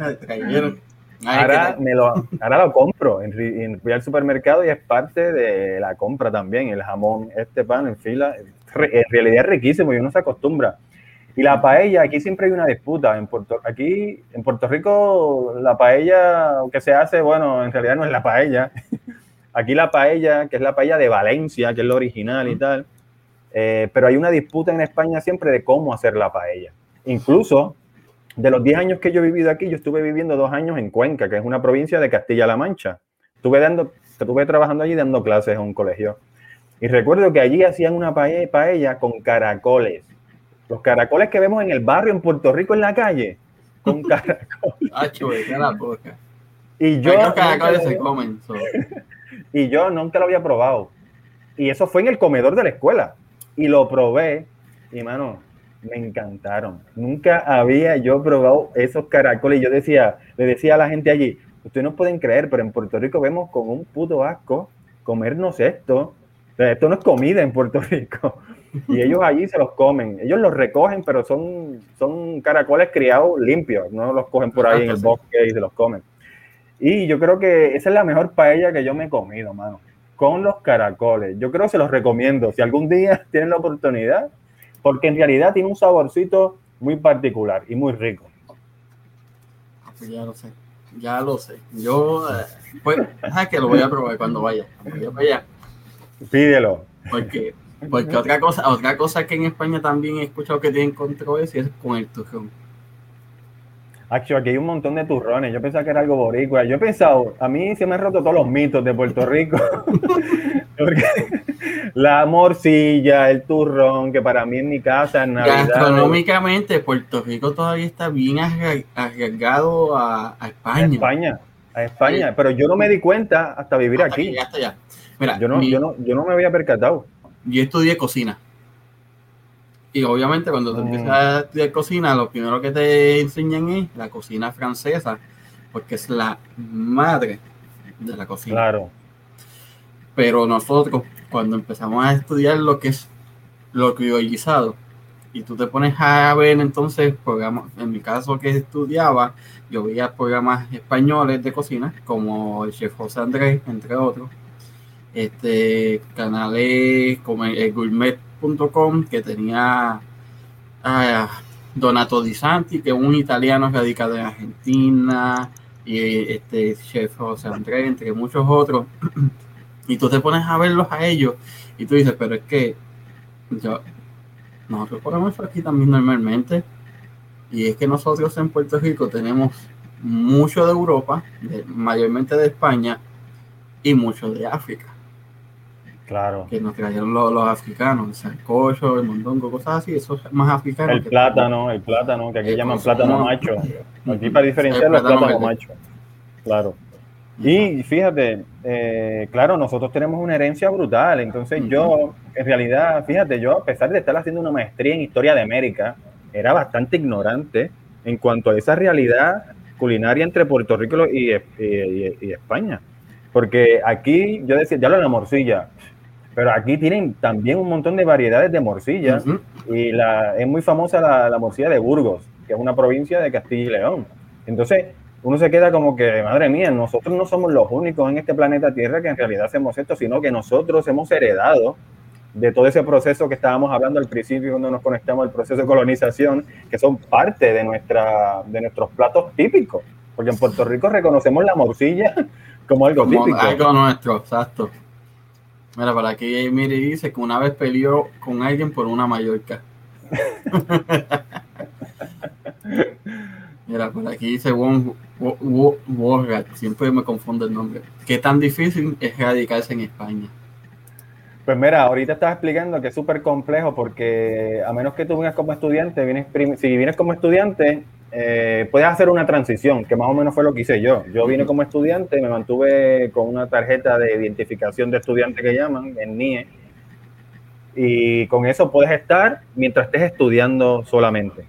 Speaker 2: Ahora, me lo, ahora lo compro. En, fui al supermercado y es parte de la compra también. El jamón, este pan en fila, en realidad es riquísimo y uno se acostumbra. Y la paella, aquí siempre hay una disputa. En Puerto, aquí en Puerto Rico, la paella que se hace, bueno, en realidad no es la paella. Aquí la paella, que es la paella de Valencia, que es la original y tal. Eh, pero hay una disputa en España siempre de cómo hacer la paella. Incluso de los 10 años que yo he vivido aquí, yo estuve viviendo dos años en Cuenca, que es una provincia de Castilla-La Mancha. Estuve, dando, estuve trabajando allí dando clases en un colegio. Y recuerdo que allí hacían una paella con caracoles. Los caracoles que vemos en el barrio en Puerto Rico en la calle. Con caracoles.
Speaker 1: y yo, caracoles se comen.
Speaker 2: y yo nunca lo había probado. Y eso fue en el comedor de la escuela. Y lo probé. Y mano, me encantaron. Nunca había yo probado esos caracoles. Yo decía, le decía a la gente allí, ustedes no pueden creer, pero en Puerto Rico vemos con un puto asco comernos esto. esto no es comida en Puerto Rico. Y ellos allí se los comen. Ellos los recogen, pero son, son caracoles criados limpios. No los cogen por ahí en el bosque y se los comen. Y yo creo que esa es la mejor paella que yo me he comido, mano. Con los caracoles. Yo creo que se los recomiendo. Si algún día tienen la oportunidad, porque en realidad tiene un saborcito muy particular y muy rico.
Speaker 1: Ah, pues ya lo sé, ya lo sé. Yo, eh, pues, que lo voy a probar cuando vaya. vaya.
Speaker 2: Pídelo.
Speaker 1: Porque, porque otra cosa, otra cosa que en España también he escuchado que tienen controversia es con el turrón.
Speaker 2: Actually, aquí hay un montón de turrones. Yo pensaba que era algo boricua. Yo he pensado, a mí se me han roto todos los mitos de Puerto Rico. la morcilla, el turrón, que para mí en mi casa en
Speaker 1: Navidad. Gastronómicamente, Puerto Rico todavía está bien arriesgado a, España.
Speaker 2: A España, a España. Pero yo no me di cuenta hasta vivir aquí.
Speaker 1: ya está ya.
Speaker 2: Mira, yo no, yo, no, yo no me había percatado.
Speaker 1: Yo estudié cocina. Y obviamente cuando tú empiezas a estudiar cocina, lo primero que te enseñan es la cocina francesa, porque es la madre de la cocina.
Speaker 2: Claro.
Speaker 1: Pero nosotros, cuando empezamos a estudiar lo que es lo criollizado, y tú te pones a ver entonces programas, en mi caso que estudiaba, yo veía programas españoles de cocina, como el chef José Andrés, entre otros, este canales como el gourmet que tenía ah, Donato Di Santi, que es un italiano radicado en Argentina, y este chef José Andrés, entre muchos otros. Y tú te pones a verlos a ellos y tú dices, pero es que yo, nosotros ponemos aquí también normalmente. Y es que nosotros en Puerto Rico tenemos mucho de Europa, mayormente de España, y mucho de África. Claro. Que nos trajeron los, los africanos, el sancocho, el mondongo, cosas así, eso es más africano.
Speaker 2: El plátano, el plátano, que aquí llaman plátano macho. Aquí para diferenciarlo es plátano, macho. Claro. Y fíjate, eh, claro, nosotros tenemos una herencia brutal. Entonces yo, en realidad, fíjate, yo a pesar de estar haciendo una maestría en historia de América, era bastante ignorante en cuanto a esa realidad culinaria entre Puerto Rico y, y España. Porque aquí, yo decía, ya lo de la morcilla, pero aquí tienen también un montón de variedades de morcillas y la, es muy famosa la, la, morcilla de Burgos, que es una provincia de Castilla y León. Entonces, uno se queda como que, madre mía, nosotros no somos los únicos en este planeta Tierra que en realidad hacemos esto, sino que nosotros hemos heredado de todo ese proceso que estábamos hablando al principio cuando nos conectamos al proceso de colonización, que son parte de, nuestra, de nuestros platos típicos. Porque en Puerto Rico reconocemos la morcilla como algo típico.
Speaker 1: Algo nuestro, exacto. Mira, para aquí Miri dice que una vez peleó con alguien por una Mallorca. Mira, por aquí dice Wong siempre me confunde el nombre. ¿Qué tan difícil es radicarse en España?
Speaker 2: Pues mira, ahorita estás explicando que es súper complejo porque a menos que tú vengas como estudiante, vienes si vienes como estudiante, eh, puedes hacer una transición, que más o menos fue lo que hice yo. Yo vine como estudiante, me mantuve con una tarjeta de identificación de estudiante que llaman, en NIE, y con eso puedes estar mientras estés estudiando solamente.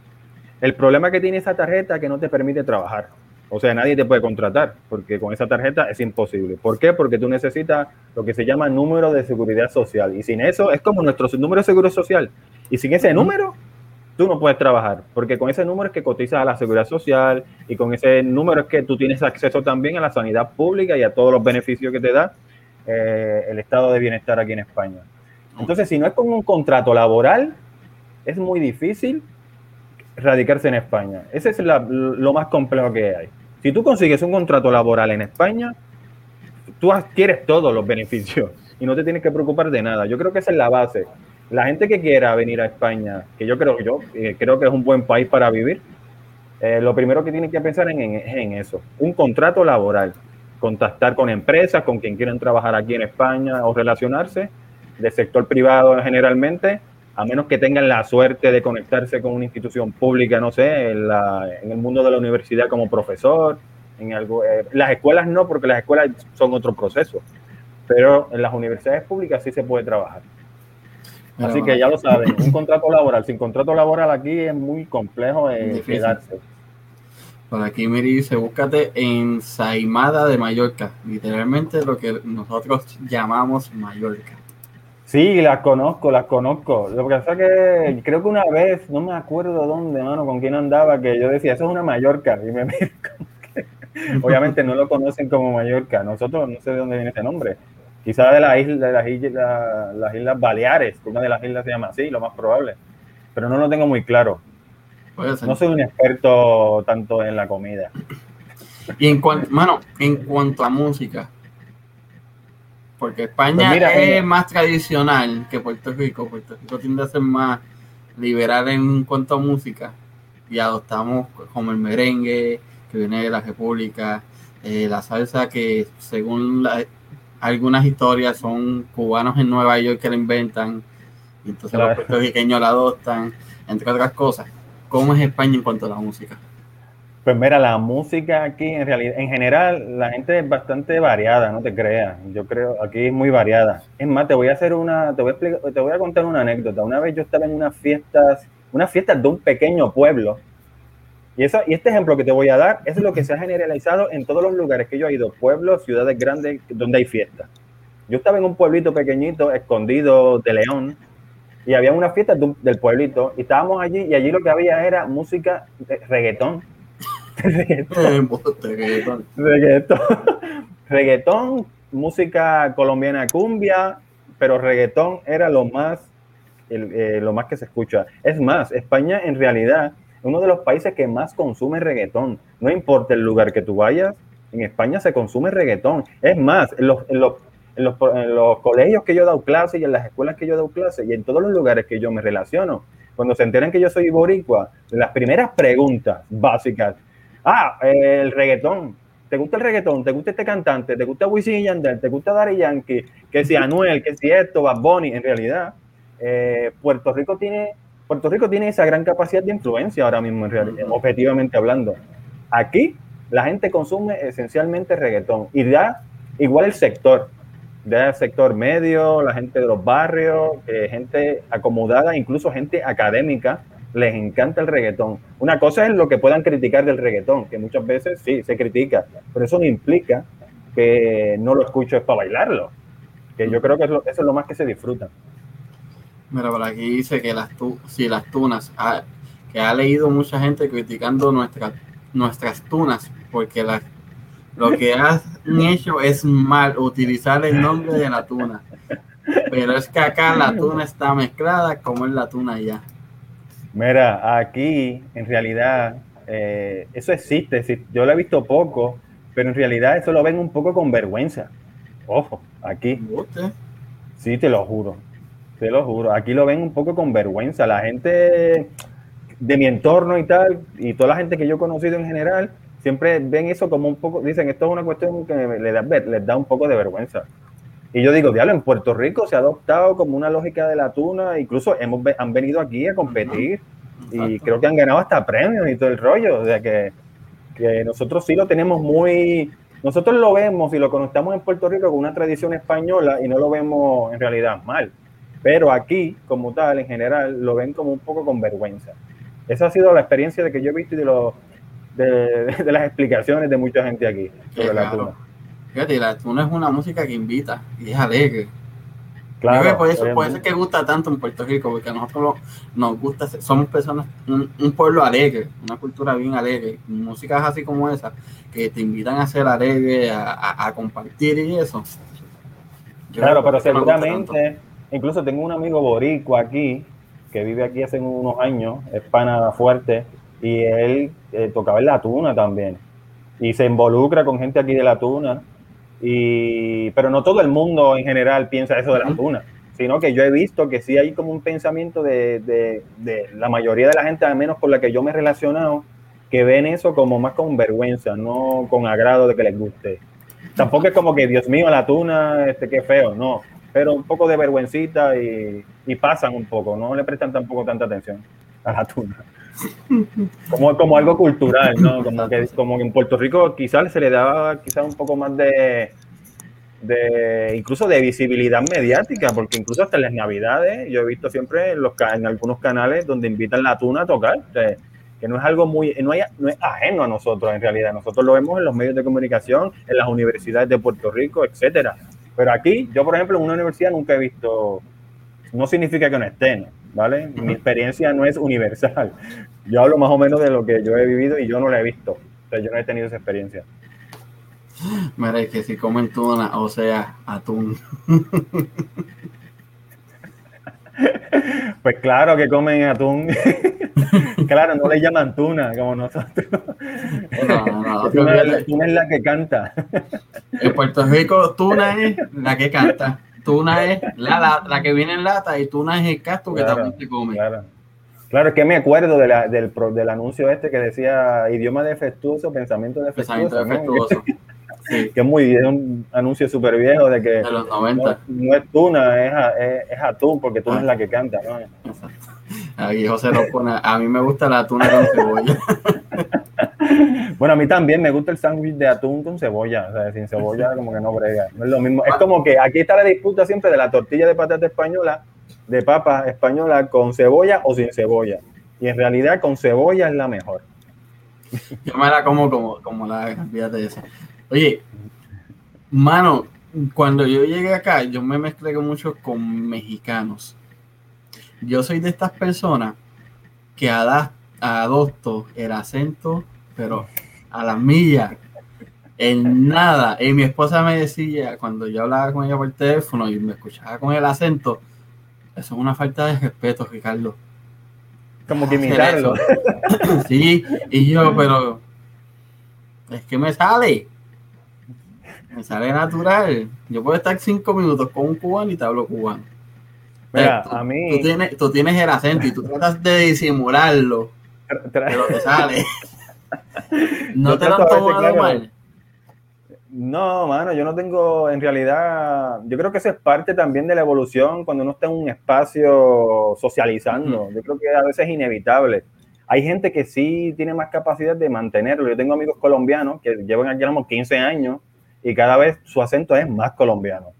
Speaker 2: El problema que tiene esa tarjeta es que no te permite trabajar. O sea, nadie te puede contratar, porque con esa tarjeta es imposible. ¿Por qué? Porque tú necesitas lo que se llama número de seguridad social. Y sin eso es como nuestro número de seguro social. Y sin ese número, tú no puedes trabajar, porque con ese número es que cotizas a la seguridad social y con ese número es que tú tienes acceso también a la sanidad pública y a todos los beneficios que te da eh, el estado de bienestar aquí en España. Entonces, si no es con un contrato laboral, es muy difícil radicarse en España. Ese es lo más complejo que hay. Si tú consigues un contrato laboral en España, tú adquieres todos los beneficios y no te tienes que preocupar de nada. Yo creo que esa es la base la gente que quiera venir a España, que yo creo yo eh, creo que es un buen país para vivir, eh, lo primero que tienen que pensar en, es en eso, un contrato laboral, contactar con empresas, con quien quieran trabajar aquí en España o relacionarse, del sector privado generalmente, a menos que tengan la suerte de conectarse con una institución pública, no sé, en, el mundo de la universidad como profesor, en algo, eh, las escuelas no, porque las escuelas son otro proceso, pero en las universidades públicas sí se puede trabajar. Así que ya lo saben, un contrato laboral. Sin contrato laboral aquí es muy complejo de quedarse.
Speaker 1: Por aquí Miri dice, búscate en Saimada de Mallorca, literalmente lo que nosotros llamamos Mallorca.
Speaker 2: Sí, las conozco, las conozco. Lo que pasa es que creo que una vez, no me acuerdo dónde, mano, con quién andaba, que yo decía, eso es una Mallorca. Y me Obviamente no lo conocen como Mallorca. Nosotros no sé de dónde viene ese nombre. Quizás de, la isla, de las, islas, las Islas Baleares, una de las islas se llama así, lo más probable. Pero no lo tengo muy claro. No soy un experto tanto en la comida.
Speaker 1: Y en cuanto, mano, en cuanto a música, porque España pues es más tradicional que Puerto Rico. Puerto Rico tiende a ser más liberal en cuanto a música y adoptamos como el merengue que viene de la República, eh, la salsa que según la, algunas historias son cubanos en Nueva York que la inventan, y entonces los puertorriqueños la adoptan, entre otras cosas. ¿Cómo es España en cuanto a la música?
Speaker 2: Pues mira, la música aquí en realidad, en general, la gente es bastante variada, no te creas. Yo creo, aquí es muy variada. Es más, te voy a hacer una, te voy a, explicar, te voy a contar una anécdota. Una vez yo estaba en unas fiestas, unas fiestas de un pequeño pueblo y, eso, y este ejemplo que te voy a dar es lo que se ha generalizado en todos los lugares que yo he ido, pueblos, ciudades grandes donde hay fiestas. Yo estaba en un pueblito pequeñito, escondido de León, y había una fiesta del pueblito, y estábamos allí, y allí lo que había era música de reggaetón. reggaetón. reggaetón. reggaetón, música colombiana cumbia, pero reggaetón era lo más, eh, lo más que se escucha. Es más, España en realidad uno de los países que más consume reggaetón. No importa el lugar que tú vayas, en España se consume reggaetón. Es más, en los, colegios que yo he dado clases y en las escuelas que yo he dado clases y en todos los lugares que yo me relaciono, cuando se enteran que yo soy boricua, las primeras preguntas básicas, ah, el reggaetón. te gusta el reggaetón, te gusta este cantante, te gusta Wisin y Yandel, te gusta Daddy Yankee, que si Anuel, que si esto, Bad Bunny, en realidad, eh, Puerto Rico tiene Puerto Rico tiene esa gran capacidad de influencia ahora mismo, en realidad, objetivamente hablando. Aquí la gente consume esencialmente reggaetón y da igual el sector, del sector medio, la gente de los barrios, eh, gente acomodada, incluso gente académica, les encanta el reggaetón. Una cosa es lo que puedan criticar del reggaetón, que muchas veces sí, se critica, pero eso no implica que no lo escucho es para bailarlo, que yo creo que eso es lo más que se disfruta.
Speaker 1: Mira, por aquí dice que las, tu, si las tunas, ah, que ha leído mucha gente criticando nuestras nuestras tunas, porque las lo que han hecho es mal utilizar el nombre de la tuna. Pero es que acá la tuna está mezclada como es la tuna ya.
Speaker 2: Mira, aquí en realidad eh, eso existe. Yo lo he visto poco, pero en realidad eso lo ven un poco con vergüenza. Ojo, aquí. Sí, te lo juro. Te lo juro. Aquí lo ven un poco con vergüenza. La gente de mi entorno y tal, y toda la gente que yo he conocido en general, siempre ven eso como un poco, dicen, esto es una cuestión que les da, les da un poco de vergüenza. Y yo digo, diablo, en Puerto Rico se ha adoptado como una lógica de la tuna, incluso hemos, han venido aquí a competir y creo que han ganado hasta premios y todo el rollo, o sea que, que nosotros sí lo tenemos muy, nosotros lo vemos y lo conectamos en Puerto Rico con una tradición española y no lo vemos en realidad mal, pero aquí como tal, en general, lo ven como un poco con vergüenza. Esa ha sido la experiencia de que yo he visto y de los de, las explicaciones de mucha gente aquí sobre la tuna.
Speaker 1: Fíjate, la tuna es una música que invita y es alegre. Claro, por eso, por eso es que gusta tanto en Puerto Rico, porque a nosotros nos gusta, somos personas, un, pueblo alegre, una cultura bien alegre, músicas así como esa, que te invitan a ser alegre, a, a, compartir y eso.
Speaker 2: claro, pero seguramente, incluso tengo un amigo boricua aquí, que vive aquí hace unos años, es pana fuerte, y él eh, tocaba en la tuna también. Y se involucra con gente aquí de la tuna. Y, pero no todo el mundo en general piensa eso de la tuna, sino que yo he visto que sí hay como un pensamiento de, de, de la mayoría de la gente, al menos con la que yo me he relacionado, que ven eso como más con vergüenza, no con agrado de que les guste. Tampoco es como que, Dios mío, la tuna, este, qué feo, no. Pero un poco de vergüencita y, y pasan un poco, no le prestan tampoco tanta atención a la tuna. Como, como algo cultural, ¿no? Como que, como en Puerto Rico quizás se le daba quizás un poco más de, de, incluso de visibilidad mediática, porque incluso hasta en las navidades yo he visto siempre en, los, en algunos canales donde invitan la tuna a tocar, que no es algo muy, no, hay, no es ajeno a nosotros en realidad, nosotros lo vemos en los medios de comunicación, en las universidades de Puerto Rico, etcétera. Pero aquí, yo por ejemplo, en una universidad nunca he visto, no significa que no estén, ¿vale? Mi experiencia no es universal. Yo hablo más o menos de lo que yo he vivido y yo no la he visto. O sea, yo no he tenido esa experiencia.
Speaker 1: Mira, es que si comen tuna, o sea, atún.
Speaker 2: Pues claro que comen atún. claro, no le llaman tuna como nosotros. No, no, tuna, es la que canta.
Speaker 1: En Puerto Rico, tuna es la que canta. Tuna es la, la, que viene en lata y tuna es el casto que también se come.
Speaker 2: Claro. Claro, es que me acuerdo de la, del, del, anuncio este que decía idioma defectuoso, pensamiento defectuoso. Pensamiento que es muy es un anuncio súper viejo de que
Speaker 1: de los 90.
Speaker 2: No, es tuna, es, es, es, atún, porque tuna es la que canta. ¿no?
Speaker 1: Ahí José lo pone. A mí me gusta la tuna con cebolla.
Speaker 2: Bueno, a mí también me gusta el sándwich de atún con cebolla. O sea, sin cebolla como que no brega. No es lo mismo. Es como que aquí está la disputa siempre de la tortilla de patata española, de papa española con cebolla o sin cebolla. Y en realidad con cebolla es la mejor.
Speaker 1: Yo me la como como, como la, fíjate eso. Oye, mano, cuando yo llegué acá, yo me mezclé con mucho con mexicanos. Yo soy de estas personas que adopto el acento pero a la milla, en nada. Y mi esposa me decía, cuando yo hablaba con ella por teléfono y me escuchaba con el acento, eso es una falta de respeto, Ricardo.
Speaker 2: Como que imitarlo.
Speaker 1: Sí, y yo, pero es que me sale. Me sale natural. Yo puedo estar cinco minutos con un cubano y te hablo cubano.
Speaker 2: Mira, a mí...
Speaker 1: Tú tienes, tú tienes el acento y tú tratas de disimularlo. pero te sale. ¿No te lo han tomado mal?
Speaker 2: No, mano, yo no tengo, en realidad, yo creo que eso es parte también de la evolución cuando uno está en un espacio socializando. Yo creo que a veces es inevitable. Hay gente que sí tiene más capacidad de mantenerlo. Yo tengo amigos colombianos que llevan aquí como 15 años y cada vez su acento es más colombiano.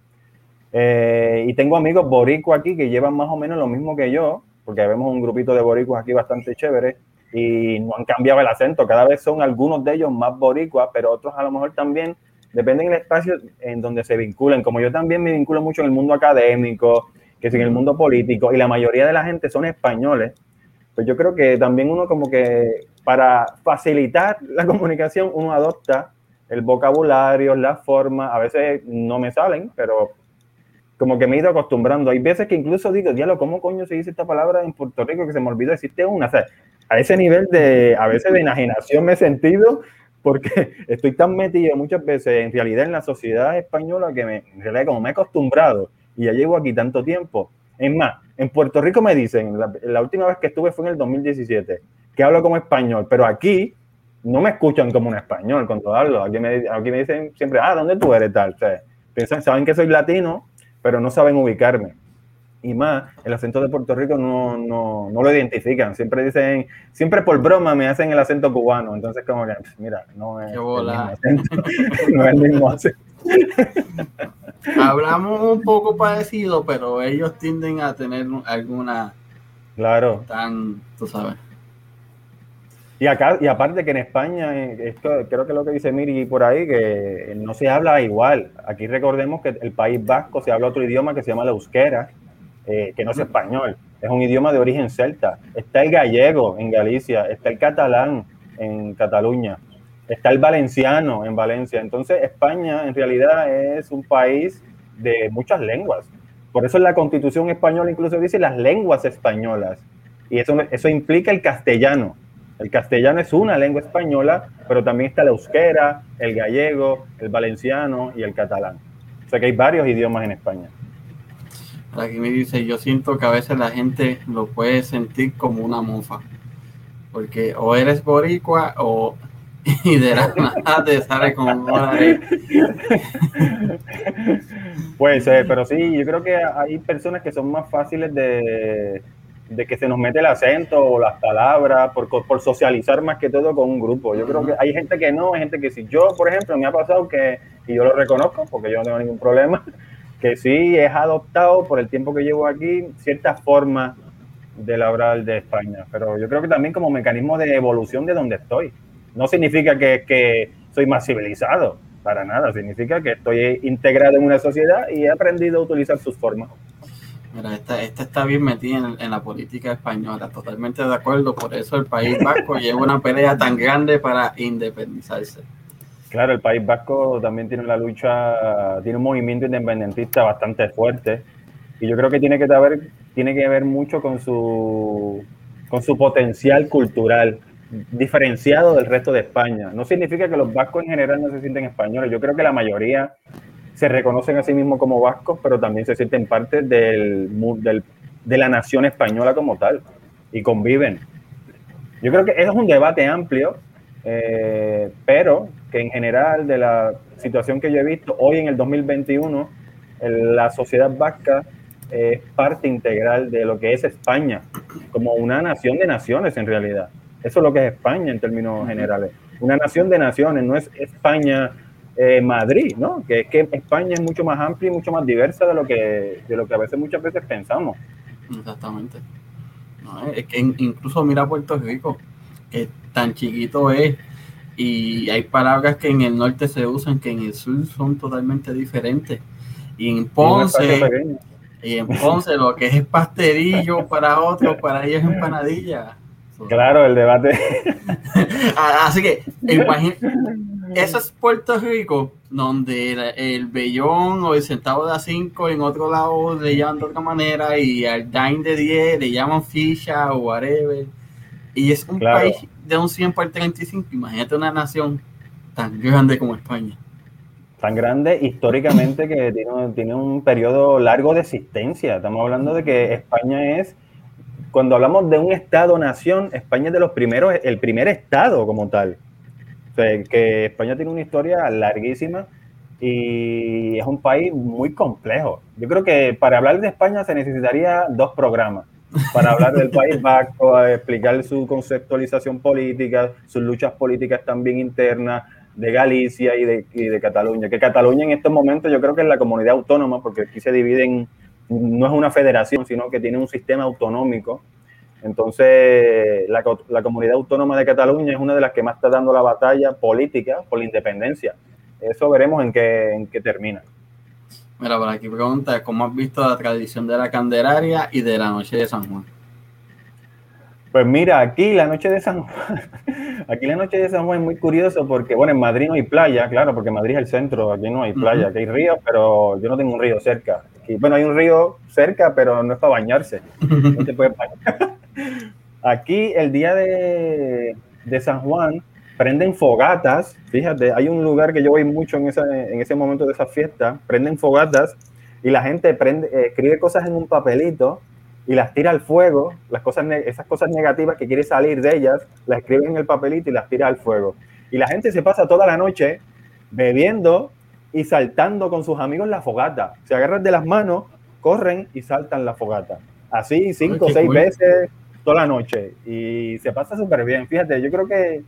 Speaker 2: Eh, y tengo amigos boricuas aquí que llevan más o menos lo mismo que yo, porque vemos un grupito de boricuas aquí bastante chévere y no han cambiado el acento. Cada vez son algunos de ellos más boricuas, pero otros a lo mejor también dependen del espacio en donde se vinculen. Como yo también me vinculo mucho en el mundo académico, que es en el mundo político, y la mayoría de la gente son españoles, pues yo creo que también uno como que para facilitar la comunicación, uno adopta el vocabulario, la forma, a veces no me salen, pero como que me he ido acostumbrando. Hay veces que incluso digo, diablo, ¿cómo coño se dice esta palabra en Puerto Rico que se me olvidó decirte una? O sea, a ese nivel de, a veces de enajenación me he sentido porque estoy tan metido muchas veces en realidad en la sociedad española que me, en realidad como me he acostumbrado y ya llevo aquí tanto tiempo. Es más, en Puerto Rico me dicen, la, última vez que estuve fue en el 2017, que hablo como español, pero aquí no me escuchan como un español cuando hablo. Aquí me, aquí me dicen siempre, ah, ¿dónde tú eres tal? O sea, piensan, saben que soy latino, pero no saben ubicarme y más, el acento de Puerto Rico no, no, no, lo identifican. Siempre dicen, siempre por broma me hacen el acento cubano. Entonces, como que, mira, no es, el mismo acento, no es el mismo acento.
Speaker 1: Hablamos un poco parecido, pero ellos tienden a tener alguna.
Speaker 2: Claro.
Speaker 1: Tan, tú sabes.
Speaker 2: Y acá, y aparte que en España, esto, creo que lo que dice Miri por ahí, que no se habla igual. Aquí recordemos que el País Vasco se habla otro idioma que se llama la euskera, eh, que no es español, es un idioma de origen celta. Está el gallego en Galicia, está el catalán en Cataluña, está el valenciano en Valencia. Entonces España en realidad es un país de muchas lenguas. Por eso en la constitución española incluso dice las lenguas españolas. Y eso, eso implica el castellano. El castellano es una lengua española, pero también está el euskera, el gallego, el valenciano y el catalán. O sea que hay varios idiomas en España.
Speaker 1: Aquí me dice, yo siento que a veces la gente lo puede sentir como una mofa. Porque o eres boricua o y de la nada te sale como
Speaker 2: Puede ser, pero sí, yo creo que hay personas que son más fáciles de, de que se nos mete el acento o las palabras por, por, socializar más que todo con un grupo. Yo creo que hay gente que no, hay gente que sí. Yo, por ejemplo, me ha pasado que, y yo lo reconozco porque yo no tengo ningún problema, que sí es adoptado por el tiempo que llevo aquí cierta forma de hablar de España, pero yo creo que también como mecanismo de evolución de donde estoy. No significa que, que soy más civilizado, para nada, significa que estoy integrado en una sociedad y he aprendido a utilizar sus formas.
Speaker 1: Esta, está bien metida en, la política española, totalmente de acuerdo, por eso el País Vasco lleva una pelea tan grande para independizarse.
Speaker 2: Claro, el País Vasco también tiene una lucha, tiene un movimiento independentista bastante fuerte y yo creo que tiene que ver, tiene que ver mucho con su, con su potencial cultural diferenciado del resto de España. No significa que los vascos en general no se sienten españoles. Yo creo que la mayoría se reconocen a sí mismos como vascos, pero también se sienten parte del, del, de la nación española como tal y conviven. Yo creo que eso es un debate amplio, eh, pero que en general de la situación que yo he visto hoy en el 2021, la sociedad vasca es parte integral de lo que es España, como una nación de naciones en realidad. Eso es lo que es España en términos generales. Una nación de naciones, no es España eh, Madrid, ¿no? Que es que España es mucho más amplia y mucho más diversa de lo que, de lo que a veces muchas veces pensamos.
Speaker 1: Exactamente. es que incluso mira Puerto Rico, que tan chiquito es y hay palabras que en el norte se usan que en el sur son totalmente diferentes. Y en Ponce, y en Ponce lo que es pastelillo para otros, para ellos es empanadilla.
Speaker 2: Claro, el debate.
Speaker 1: Así que, eso es Puerto Rico, donde el, el, bellón o el centavo de a 5 en otro lado le llaman de otra manera y al dime de 10 le llaman ficha o whatever. Y es un país de un 100 por 35. Imagínate una nación tan grande como España.
Speaker 2: Tan grande históricamente que tiene, tiene un periodo largo de existencia. Estamos hablando de que España es, cuando hablamos de un Estado-nación, España es de los primeros, el primer Estado como tal. Sea, que España tiene una historia larguísima y es un país muy complejo. Yo creo que para hablar de España se necesitaría dos programas. Para hablar del País Vasco, explicar su conceptualización política, sus luchas políticas también internas, de Galicia y de, y de, Cataluña. Que Cataluña en estos momentos yo creo que es la comunidad autónoma, porque aquí se dividen, no es una federación, sino que tiene un sistema autonómico. Entonces, la, la, comunidad autónoma de Cataluña es una de las que más está dando la batalla política por la independencia. Eso veremos en qué, en qué termina.
Speaker 1: Mira, por aquí pregunta, ¿cómo has visto la tradición de la Candelaria y de la Noche de San Juan?
Speaker 2: Pues mira, aquí la noche de San Juan, aquí la noche de San Juan es muy curioso porque, bueno, en Madrid no hay playa, claro, porque Madrid es el centro, aquí no hay playa, aquí hay río, pero yo no tengo un río cerca. bueno, hay un río cerca, pero no es para bañarse. No te puedes bañar. Aquí el día de, de, San Juan prenden fogatas, fíjate, hay un lugar que yo voy mucho en, esa, en ese momento de esa fiesta, prenden fogatas y la gente prende, escribe cosas en un papelito y las tira al fuego, las cosas, esas cosas negativas que quiere salir de ellas, las escribe en el papelito y las tira al fuego. Y la gente se pasa toda la noche bebiendo y saltando con sus amigos la fogata. Se agarran de las manos, corren y saltan la fogata. Así cinco o seis veces toda la noche. Y se pasa súper bien. Fíjate, yo creo que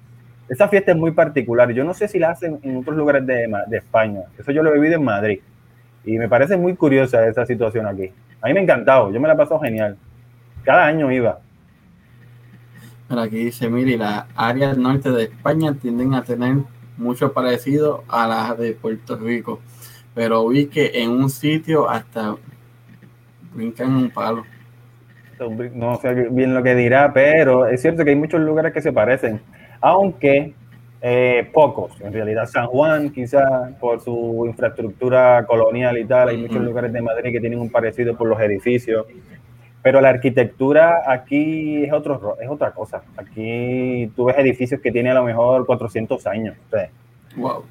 Speaker 2: esa fiesta es muy particular. Yo no sé si la hacen en otros lugares de, de España. Eso yo lo he vivido en Madrid. Y me parece muy curiosa esa situación aquí. A mí me ha encantado, yo me la he pasado genial. Cada año iba.
Speaker 1: Pero aquí dice, mire, las áreas norte de España tienden a tener mucho parecido a las de Puerto Rico. Pero vi que en un sitio hasta brincan un palo.
Speaker 2: No sé bien lo que dirá, pero es cierto que hay muchos lugares que se parecen. Aunque eh, pocos, en realidad. San Juan, quizá por su infraestructura colonial y tal, hay muchos lugares de Madrid que tienen un parecido por los edificios, pero la arquitectura aquí es, otro, es otra cosa. Aquí tú ves edificios que tienen a lo mejor 400 años,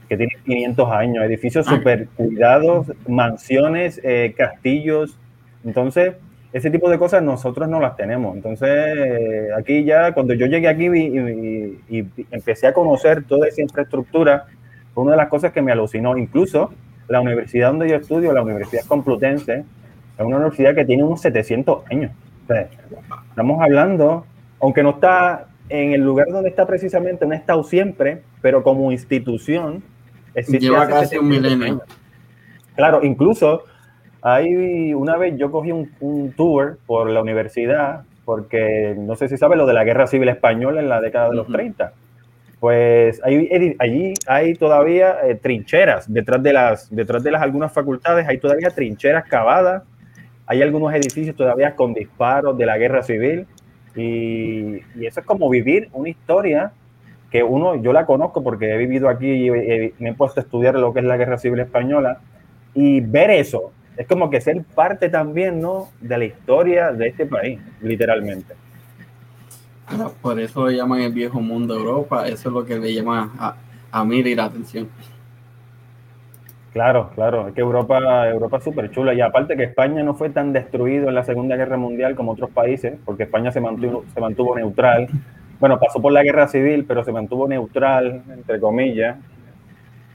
Speaker 2: que tienen 500 años, edificios ah. súper cuidados, mansiones, eh, castillos. Entonces, ese tipo de cosas nosotros no las tenemos. Entonces, aquí ya, cuando yo llegué aquí y, empecé a conocer toda esa infraestructura, fue una de las cosas que me alucinó. Incluso la universidad donde yo estudio, la Universidad Complutense, es una universidad que tiene unos 700 años. estamos hablando, aunque no está en el lugar donde está precisamente, no ha estado siempre, pero como institución,
Speaker 1: lleva casi un milenio.
Speaker 2: Claro, incluso Ahí una vez yo cogí un, tour por la universidad, porque no sé si sabes lo de la guerra civil española en la década de los 30. Pues ahí, allí hay todavía eh, trincheras detrás de, las, detrás de las algunas facultades, hay todavía trincheras cavadas, hay algunos edificios todavía con disparos de la guerra civil. Y, eso es como vivir una historia que uno, yo la conozco porque he vivido aquí y me he puesto a estudiar lo que es la guerra civil española y ver eso es como que ser parte también, ¿no? De la historia de este país, literalmente.
Speaker 1: Por eso le llaman el viejo mundo Europa, eso es lo que le llama a, a mí la atención.
Speaker 2: Claro, claro, es que Europa, Europa es súper chula y aparte que España no fue tan destruido en la Segunda Guerra Mundial como otros países, porque España se mantuvo, se mantuvo neutral. Bueno, pasó por la guerra civil, pero se mantuvo neutral, entre comillas,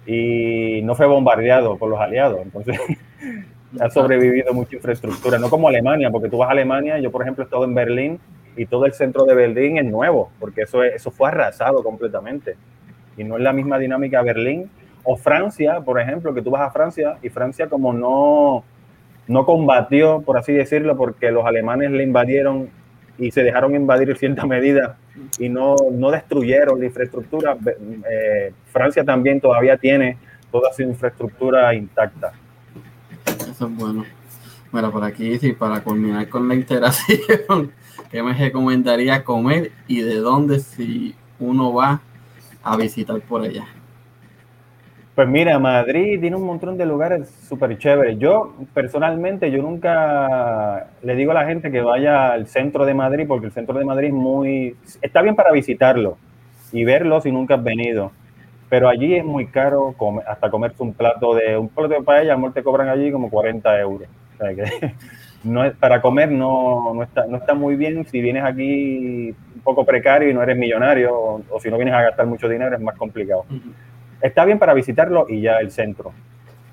Speaker 2: y no fue bombardeado por los aliados. Entonces, ha sobrevivido mucha infraestructura, no como Alemania, porque tú vas a Alemania, yo por ejemplo he estado en Berlín y todo el centro de Berlín es nuevo, porque eso, eso fue arrasado completamente. Y no es la misma dinámica Berlín. O Francia, por ejemplo, que tú vas a Francia y Francia como no, no combatió, por así decirlo, porque los alemanes le invadieron y se dejaron invadir en cierta medida y no, no destruyeron la infraestructura. Eh, Francia también todavía tiene toda su infraestructura intacta.
Speaker 1: Eso es bueno. Bueno, por aquí sí, para culminar con la interacción, ¿qué me recomendaría comer y de dónde si uno va a visitar por allá?
Speaker 2: Pues mira, Madrid tiene un montón de lugares súper chéveres. Yo personalmente, yo nunca le digo a la gente que vaya al centro de Madrid porque el centro de Madrid es muy... Está bien para visitarlo y verlo si nunca has venido pero allí es muy caro hasta comerse un plato de un plato de paella, amor te cobran allí como 40 euros. O sea que no es, para comer no, no, está, no está muy bien si vienes aquí un poco precario y no eres millonario, o, si no vienes a gastar mucho dinero es más complicado. Está bien para visitarlo y ya el centro.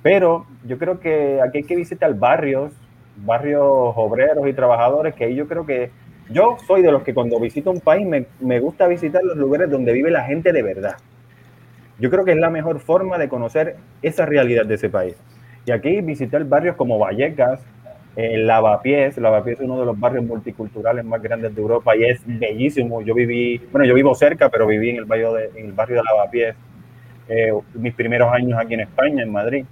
Speaker 2: Pero yo creo que aquí hay que visitar barrios, barrios obreros y trabajadores, que ahí yo creo que yo soy de los que cuando visito un país me, me gusta visitar los lugares donde vive la gente de verdad. Yo creo que es la mejor forma de conocer esa realidad de ese país. Y aquí visitar barrios como Vallecas, eh, Lavapiés, Lavapiés es uno de los barrios multiculturales más grandes de Europa y es bellísimo. Yo viví, bueno, yo vivo cerca, pero viví en el barrio de, en el barrio de Lavapiés eh, mis primeros años aquí en España, en Madrid.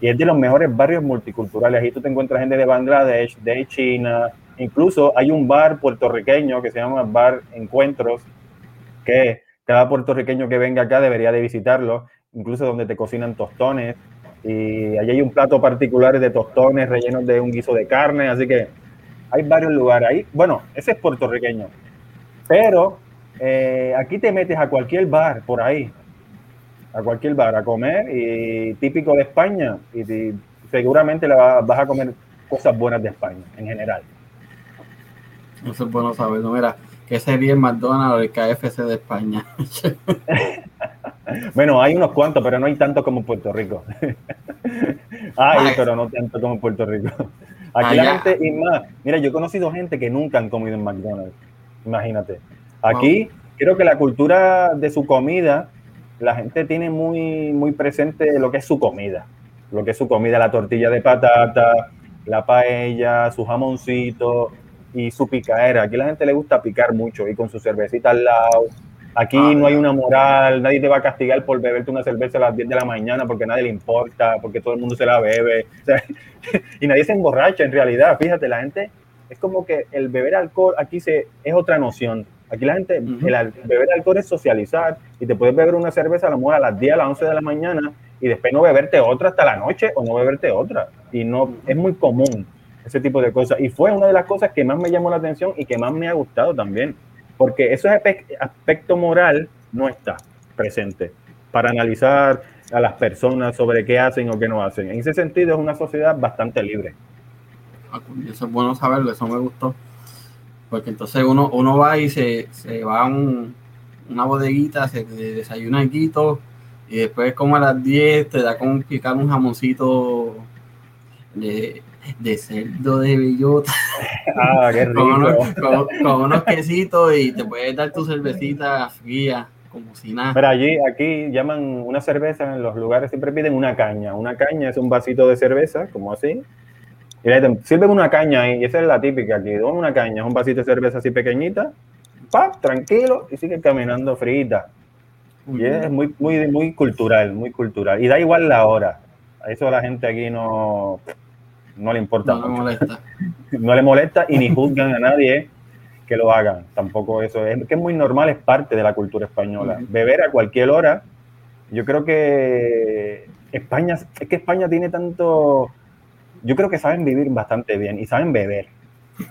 Speaker 2: Y es de los mejores barrios multiculturales. Ahí tú te encuentras gente de Bangladesh, de China, incluso hay un bar puertorriqueño que se llama Bar Encuentros, que cada puertorriqueño que venga acá debería de visitarlo, incluso donde te cocinan tostones. Y allí hay un plato particular de tostones rellenos de un guiso de carne, así que hay varios lugares ahí. Bueno, ese es puertorriqueño, pero eh, aquí te metes a cualquier bar por ahí, a cualquier bar a comer y típico de España y, seguramente le vas a comer cosas buenas de España en general.
Speaker 1: Eso es bueno saberlo. Mira, que sería el McDonald's o el KFC de España.
Speaker 2: bueno, hay unos cuantos, pero no hay tanto como en Puerto Rico. hay, pero no tanto como en Puerto Rico. Aquí la gente, y más, mira, yo he conocido gente que nunca han comido en McDonald's. Imagínate. Aquí creo que la cultura de su comida, la gente tiene muy, muy presente lo que es su comida. Lo que es su comida, la tortilla de patata, la paella, su jamoncito, y su picaera. Aquí la gente le gusta picar mucho y con su cervecita al lado. Aquí ah, no hay una moral, nadie te va a castigar por beberte una cerveza a las 10 de la mañana porque a nadie le importa, porque todo el mundo se la bebe. y nadie se emborracha en realidad. Fíjate, la gente es como que el beber alcohol aquí se, es otra noción. Aquí la gente, el beber alcohol es socializar y te puedes beber una cerveza a lo mejor a las 10, a las 11 de la mañana y después no beberte otra hasta la noche o no beberte otra. Y no, es muy común ese tipo de cosas. Y fue una de las cosas que más me llamó la atención y que más me ha gustado también, porque ese aspecto moral no está presente para analizar a las personas sobre qué hacen o qué no hacen. En ese sentido es una sociedad bastante libre.
Speaker 1: Ah, eso es bueno saberlo, eso me gustó. Porque entonces uno, uno va y se, se va a una bodeguita, se desayuna quito y después como a las 10 te da como picar un jamoncito de, de cerdo de bellota.
Speaker 2: Ah, qué rico.
Speaker 1: con, unos, quesitos y te puedes dar tu cervecita fría, como si nada.
Speaker 2: Pero allí, aquí llaman una cerveza, en los lugares siempre piden una caña. Una caña es un vasito de cerveza, como así. Y le sirven una caña y esa es la típica aquí. Una caña, es un vasito de cerveza así pequeñita, ¡pap! tranquilo, y sigue caminando frita. Y es muy, muy, muy cultural, muy cultural. Y da igual la hora. Eso la gente aquí no, no le importa.
Speaker 1: No le molesta.
Speaker 2: no le molesta y ni juzgan a nadie que lo hagan. Tampoco eso es que es muy normal, es parte de la cultura española. Beber a cualquier hora. Yo creo que España, es que España tiene tanto. Yo creo que saben vivir bastante bien y saben beber.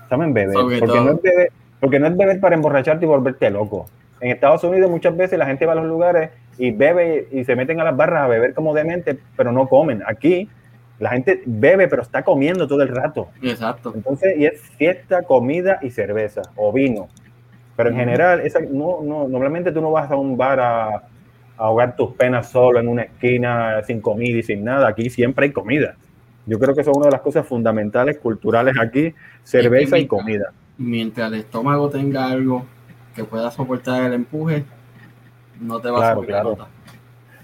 Speaker 2: Saben beber. Porque no, es beber porque no es beber para emborracharte y volverte loco. En Estados Unidos muchas veces la gente va a los lugares y bebe y se meten a las barras a beber como demente, pero no comen. Aquí la gente bebe, pero está comiendo todo el rato.
Speaker 1: Exacto.
Speaker 2: Entonces, y es fiesta, comida y cerveza o vino. Pero en general, esa, no, no, normalmente tú no vas a un bar a, ahogar tus penas solo en una esquina sin comida y sin nada. Aquí siempre hay comida. Yo creo que eso es una de las cosas fundamentales culturales aquí, cerveza y, comida.
Speaker 1: Mientras el estómago tenga algo que pueda soportar el empuje, no te va a soportar. Claro.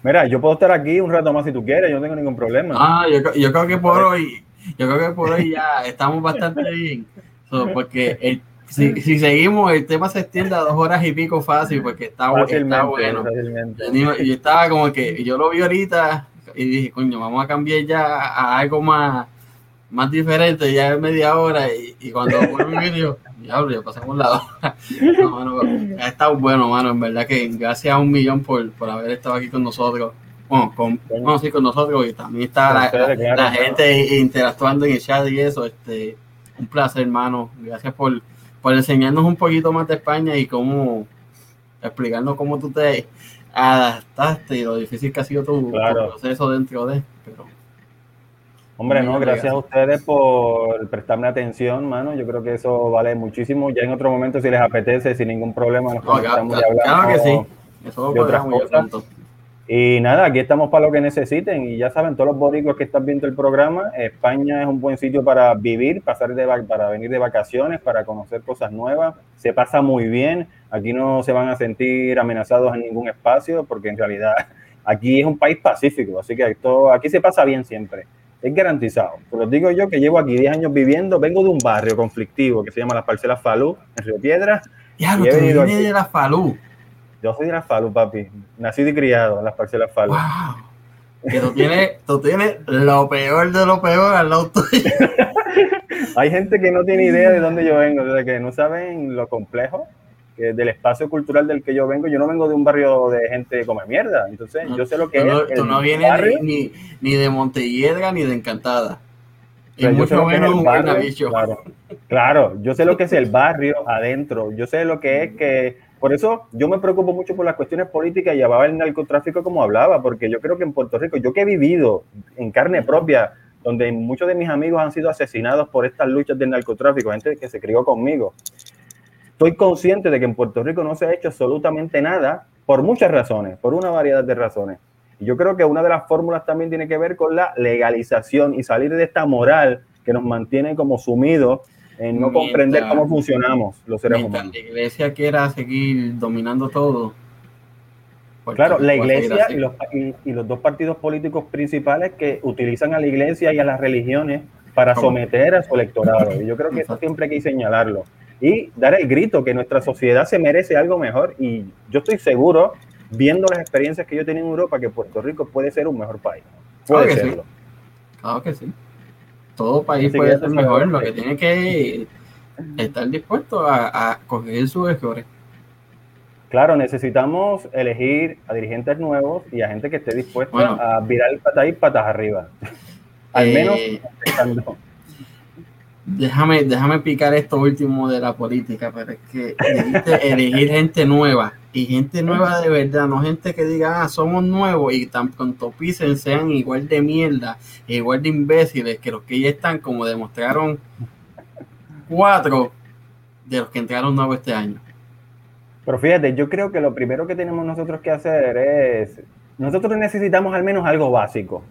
Speaker 2: Mira, yo puedo estar aquí un rato más si tú quieres, yo no tengo ningún problema.
Speaker 1: Ah, yo, yo creo que por hoy, yo creo que por hoy ya estamos bastante bien. porque si, si, seguimos, el tema se extiende a dos horas y pico fácil, porque está, está bueno. Y yo estaba como que, yo lo vi ahorita y dije, coño, vamos a cambiar ya a algo más, más diferente, ya es media hora. Y, y cuando vuelvo mi vídeo, diablo, ya pasamos la hora. ha estado bueno, mano. En verdad que gracias a un millón por, por haber estado aquí con nosotros. Bueno, con, bueno, sí, con nosotros y también está la, gente interactuando en el chat y eso. Este, un placer, hermano. Gracias por, por enseñarnos un poquito más de España y cómo explicarnos cómo tú te adaptaste y lo difícil que ha sido tu, tu proceso dentro de. Pero
Speaker 2: Hombre, no, gracias a ustedes por prestarme atención, mano. Yo creo que eso vale muchísimo. Ya en otro momento, si les apetece, sin ningún problema, nos
Speaker 1: conectamos y hablamos. Claro que sí. Eso
Speaker 2: de otras cosas. Y nada, aquí estamos para lo que necesiten. Y ya saben, todos los boricuas que están viendo el programa, España es un buen sitio para vivir, pasar de, para venir de vacaciones, para conocer cosas nuevas. Se pasa muy bien. Aquí no se van a sentir amenazados en ningún espacio, porque en realidad aquí es un país pacífico. Así que esto, aquí se pasa bien siempre. Es garantizado. Te lo digo yo que llevo aquí 10 años viviendo. Vengo de un barrio conflictivo que se llama Las Parcelas Falú, en Río Piedra.
Speaker 1: Ya, y he venido de la Falú.
Speaker 2: Yo soy de la Falu, papi. Nacido y criado en las parcelas Falu.
Speaker 1: Wow. Que tú tienes, tú tienes lo peor de lo peor al lado tuyo.
Speaker 2: Hay gente que no tiene idea de dónde yo vengo, de que no saben lo complejo que del espacio cultural del que yo vengo. Yo no vengo de un barrio de gente come mierda. Entonces, yo sé lo que
Speaker 1: es. tú no vienes ni, ni, de Montelledra ni de Encantada. y mucho menos un
Speaker 2: claro, claro, yo sé lo que es el barrio adentro. Yo sé lo que es que por eso yo me preocupo mucho por las cuestiones políticas y llevaba el narcotráfico como hablaba, porque yo creo que en Puerto Rico, yo que he vivido en carne propia, donde muchos de mis amigos han sido asesinados por estas luchas del narcotráfico, gente que se crió conmigo, estoy consciente de que en Puerto Rico no se ha hecho absolutamente nada por muchas razones, por una variedad de razones. Y yo creo que una de las fórmulas también tiene que ver con la legalización y salir de esta moral que nos mantiene como sumidos en no comprender cómo funcionamos los seres humanos.
Speaker 1: La iglesia quiera seguir dominando todo.
Speaker 2: Claro, la iglesia y los, y, los, dos partidos políticos principales que utilizan a la iglesia y a las religiones para someter a su electorado. Y yo creo que eso siempre hay que señalarlo. Y dar el grito que nuestra sociedad se merece algo mejor. Y yo estoy seguro, viendo las experiencias que yo tenido en Europa, que Puerto Rico puede ser un mejor país. Puede serlo.
Speaker 1: Claro que sí todo país puede ser mejor, lo que tiene que estar dispuesto a, a coger sus errores.
Speaker 2: Claro, necesitamos elegir a dirigentes nuevos y a gente que esté dispuesta a virar el patas y patas arriba. Al menos eh,
Speaker 1: déjame, déjame picar esto último de la política, pero es que elegir gente nueva y gente nueva de verdad, no gente que diga, ah, somos nuevos y tan pronto pisen sean igual de mierda, igual de imbéciles que los que ya están, como demostraron cuatro de los que entraron nuevos este año.
Speaker 2: Pero fíjate, yo creo que lo primero que tenemos nosotros que hacer es, nosotros necesitamos al menos algo básico.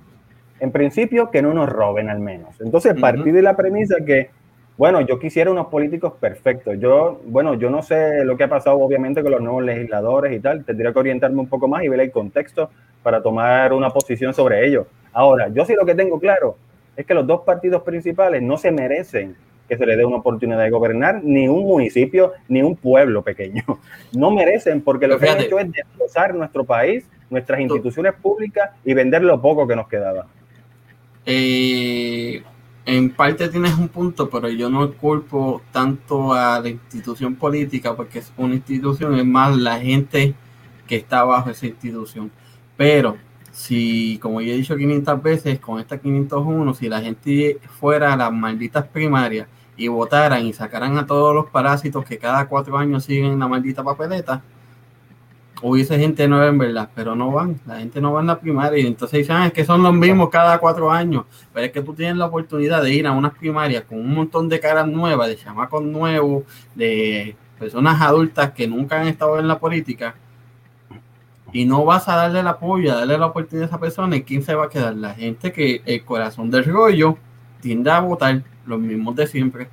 Speaker 2: En principio, que no nos roben al menos. Entonces, partir de la premisa que bueno, yo quisiera unos políticos perfectos. Yo, bueno, yo no sé lo que ha pasado obviamente con los nuevos legisladores y tal. Tendría que orientarme un poco más y ver el contexto para tomar una posición sobre ello. Ahora, yo sí lo que tengo claro es que los dos partidos principales no se merecen que se les dé una oportunidad de gobernar ni un municipio ni un pueblo pequeño. No merecen porque lo que han hecho es destrozar nuestro país, nuestras instituciones públicas y vender lo poco que nos quedaba.
Speaker 1: Eh, en parte tienes un punto, pero yo no culpo tanto a la institución política porque es una institución, es más la gente que está bajo esa institución. Pero si, como ya he dicho 500 veces, con esta 501, si la gente fuera a las malditas primarias y votaran y sacaran a todos los parásitos que cada cuatro años siguen en la maldita papeleta, hubiese gente nueva en verdad, pero no van, la gente no va en la primaria y entonces dicen, ah, es que son los mismos cada cuatro años, pero es que tú tienes la oportunidad de ir a unas primarias con un montón de caras nuevas, de chamacos nuevos, de personas adultas que nunca han estado en la política y no vas a darle el apoyo, a darle la oportunidad a esa persona, ¿y quién se va a quedar? La gente que el corazón del rollo tiende a votar los mismos de siempre.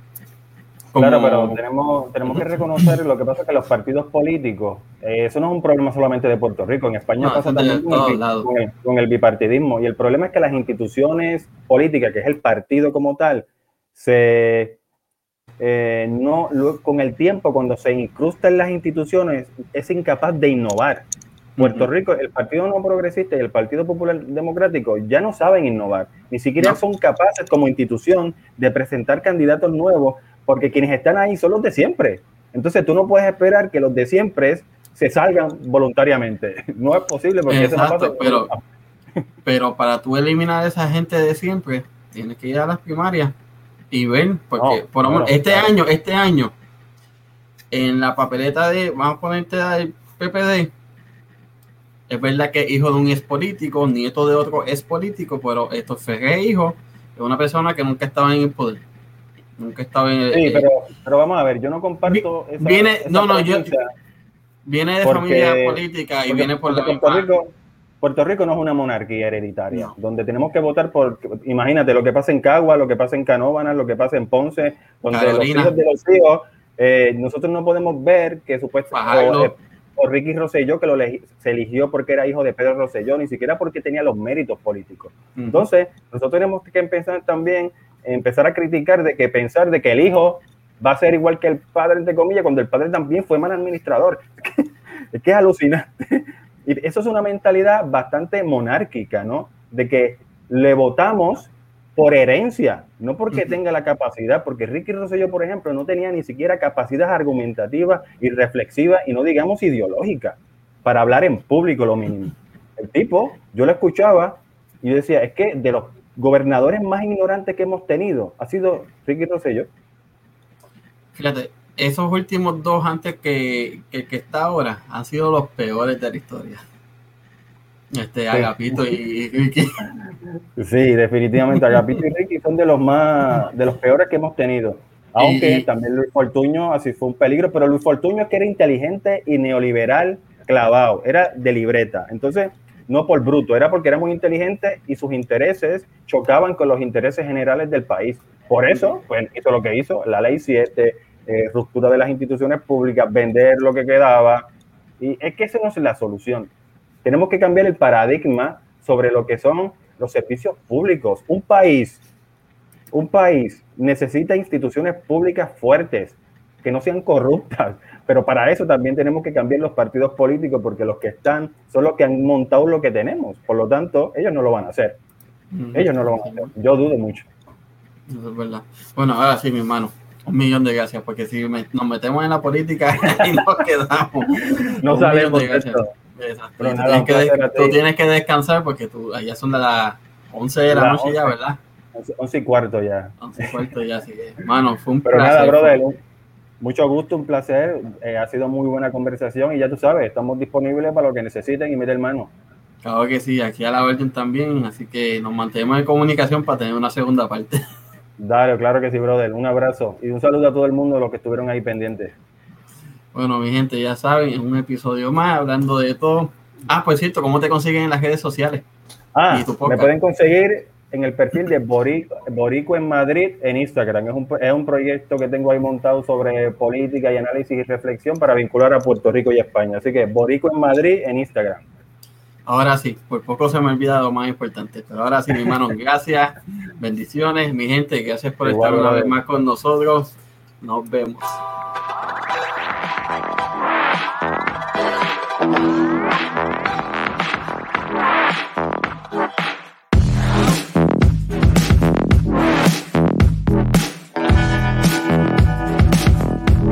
Speaker 2: Claro, pero tenemos, tenemos que reconocer lo que pasa que los partidos políticos, eh, eso no es un problema solamente de Puerto Rico, en España pasa también con el, bipartidismo. Y el problema es que las instituciones políticas, que es el partido como tal, se eh, no con el tiempo, cuando se incrusta en las instituciones, es incapaz de innovar. Puerto Rico, el Partido No Progresista y el Partido Popular Democrático ya no saben innovar, ni siquiera son capaces como institución de presentar candidatos nuevos porque quienes están ahí son los de siempre. Entonces tú no puedes esperar que los de siempre se salgan voluntariamente. No es posible porque eso no pasa.
Speaker 1: Pero, pero para tú eliminar a esa gente de siempre, tienes que ir a las primarias y ver, porque por menos este año, este año, en la papeleta de, vamos a ponerte al PPD, es verdad que hijo de un ex político, nieto de otro ex político, pero esto Ferré hijo de una persona que nunca estaba en el poder. Nunca estaba en.
Speaker 2: Sí, pero, pero vamos a ver, yo no comparto.
Speaker 1: Esa, viene, no, no, yo. Viene de familia política y viene por la.
Speaker 2: Puerto Rico, Puerto Rico no es una monarquía hereditaria, donde tenemos que votar por, imagínate lo que pasa en Cagua, lo que pasa en Canóvanas, lo que pasa en Ponce, donde los hijos de los hijos, eh, nosotros no podemos ver que supuestamente o, Ricky Rosselló, que lo se eligió porque era hijo de Pedro Rosselló, ni siquiera porque tenía los méritos políticos. Entonces, nosotros tenemos que empezar también, empezar a criticar de que pensar de que el hijo va a ser igual que el padre, entre comillas, cuando el padre también fue mal administrador. es que es alucinante. Y eso es una mentalidad bastante monárquica, ¿no? De que le votamos por herencia, no porque tenga la capacidad, porque Ricky Rosselló, por ejemplo, no tenía ni siquiera capacidad argumentativa y reflexiva y no digamos ideológica para hablar en público lo mínimo. El tipo, yo lo escuchaba y decía, es que de los gobernadores más ignorantes que hemos tenido ha sido Ricky Rosselló.
Speaker 1: Fíjate, esos últimos dos antes que, el que está ahora han sido los peores de la historia. Este, Agapito y Ricky.
Speaker 2: Sí, definitivamente. Agapito y Ricky son de los más, de los peores que hemos tenido. Aunque también Luis Fortuño así fue un peligro, pero Luis Fortuño es que era inteligente y neoliberal clavado, era de libreta. Entonces, no por bruto, era porque era muy inteligente y sus intereses chocaban con los intereses generales del país. Por eso, pues hizo lo que hizo, la ley 7, eh, ruptura de las instituciones públicas, vender lo que quedaba. Y es que esa no es la solución. Tenemos que cambiar el paradigma sobre lo que son los servicios públicos. Un país, un país necesita instituciones públicas fuertes, que no sean corruptas, pero para eso también tenemos que cambiar los partidos políticos porque los que están son los que han montado lo que tenemos. Por lo tanto, ellos no lo van a hacer. Ellos no lo van a hacer. Yo dudo mucho.
Speaker 1: Eso es verdad. Bueno, ahora sí, mi hermano. Un millón de gracias, porque si nos metemos en la política y nos quedamos.
Speaker 2: No sabemos
Speaker 1: Exacto. tú, tienes que, descansar porque tú, allá son de las 11 de la, noche ya, ¿verdad?
Speaker 2: 11 y cuarto ya.
Speaker 1: 11 y cuarto ya, así que, mano, fue un
Speaker 2: Pero nada, brother, mucho gusto, un placer. Eh, ha sido muy buena conversación y ya tú sabes, estamos disponibles para lo que necesiten y meter mano.
Speaker 1: Claro que sí, aquí a la orden también, así que nos mantenemos en comunicación para tener una segunda parte.
Speaker 2: Dale, claro que sí, brother. Un abrazo y un saludo a todo el mundo, los que estuvieron ahí pendientes.
Speaker 1: Bueno, mi gente, ya saben, es un episodio más hablando de todo. Ah, pues cierto, ¿cómo te consiguen en las redes sociales?
Speaker 2: Ah, me pueden conseguir en el perfil de Borico, en Madrid en Instagram. Es un, es un proyecto que tengo ahí montado sobre política y análisis y reflexión para vincular a Puerto Rico y España. Así que Borico en Madrid en Instagram.
Speaker 1: Ahora sí, por poco se me ha olvidado lo más importante, pero ahora sí, mi hermano, gracias, bendiciones, mi gente, gracias por estar una vez más con nosotros. Nos vemos.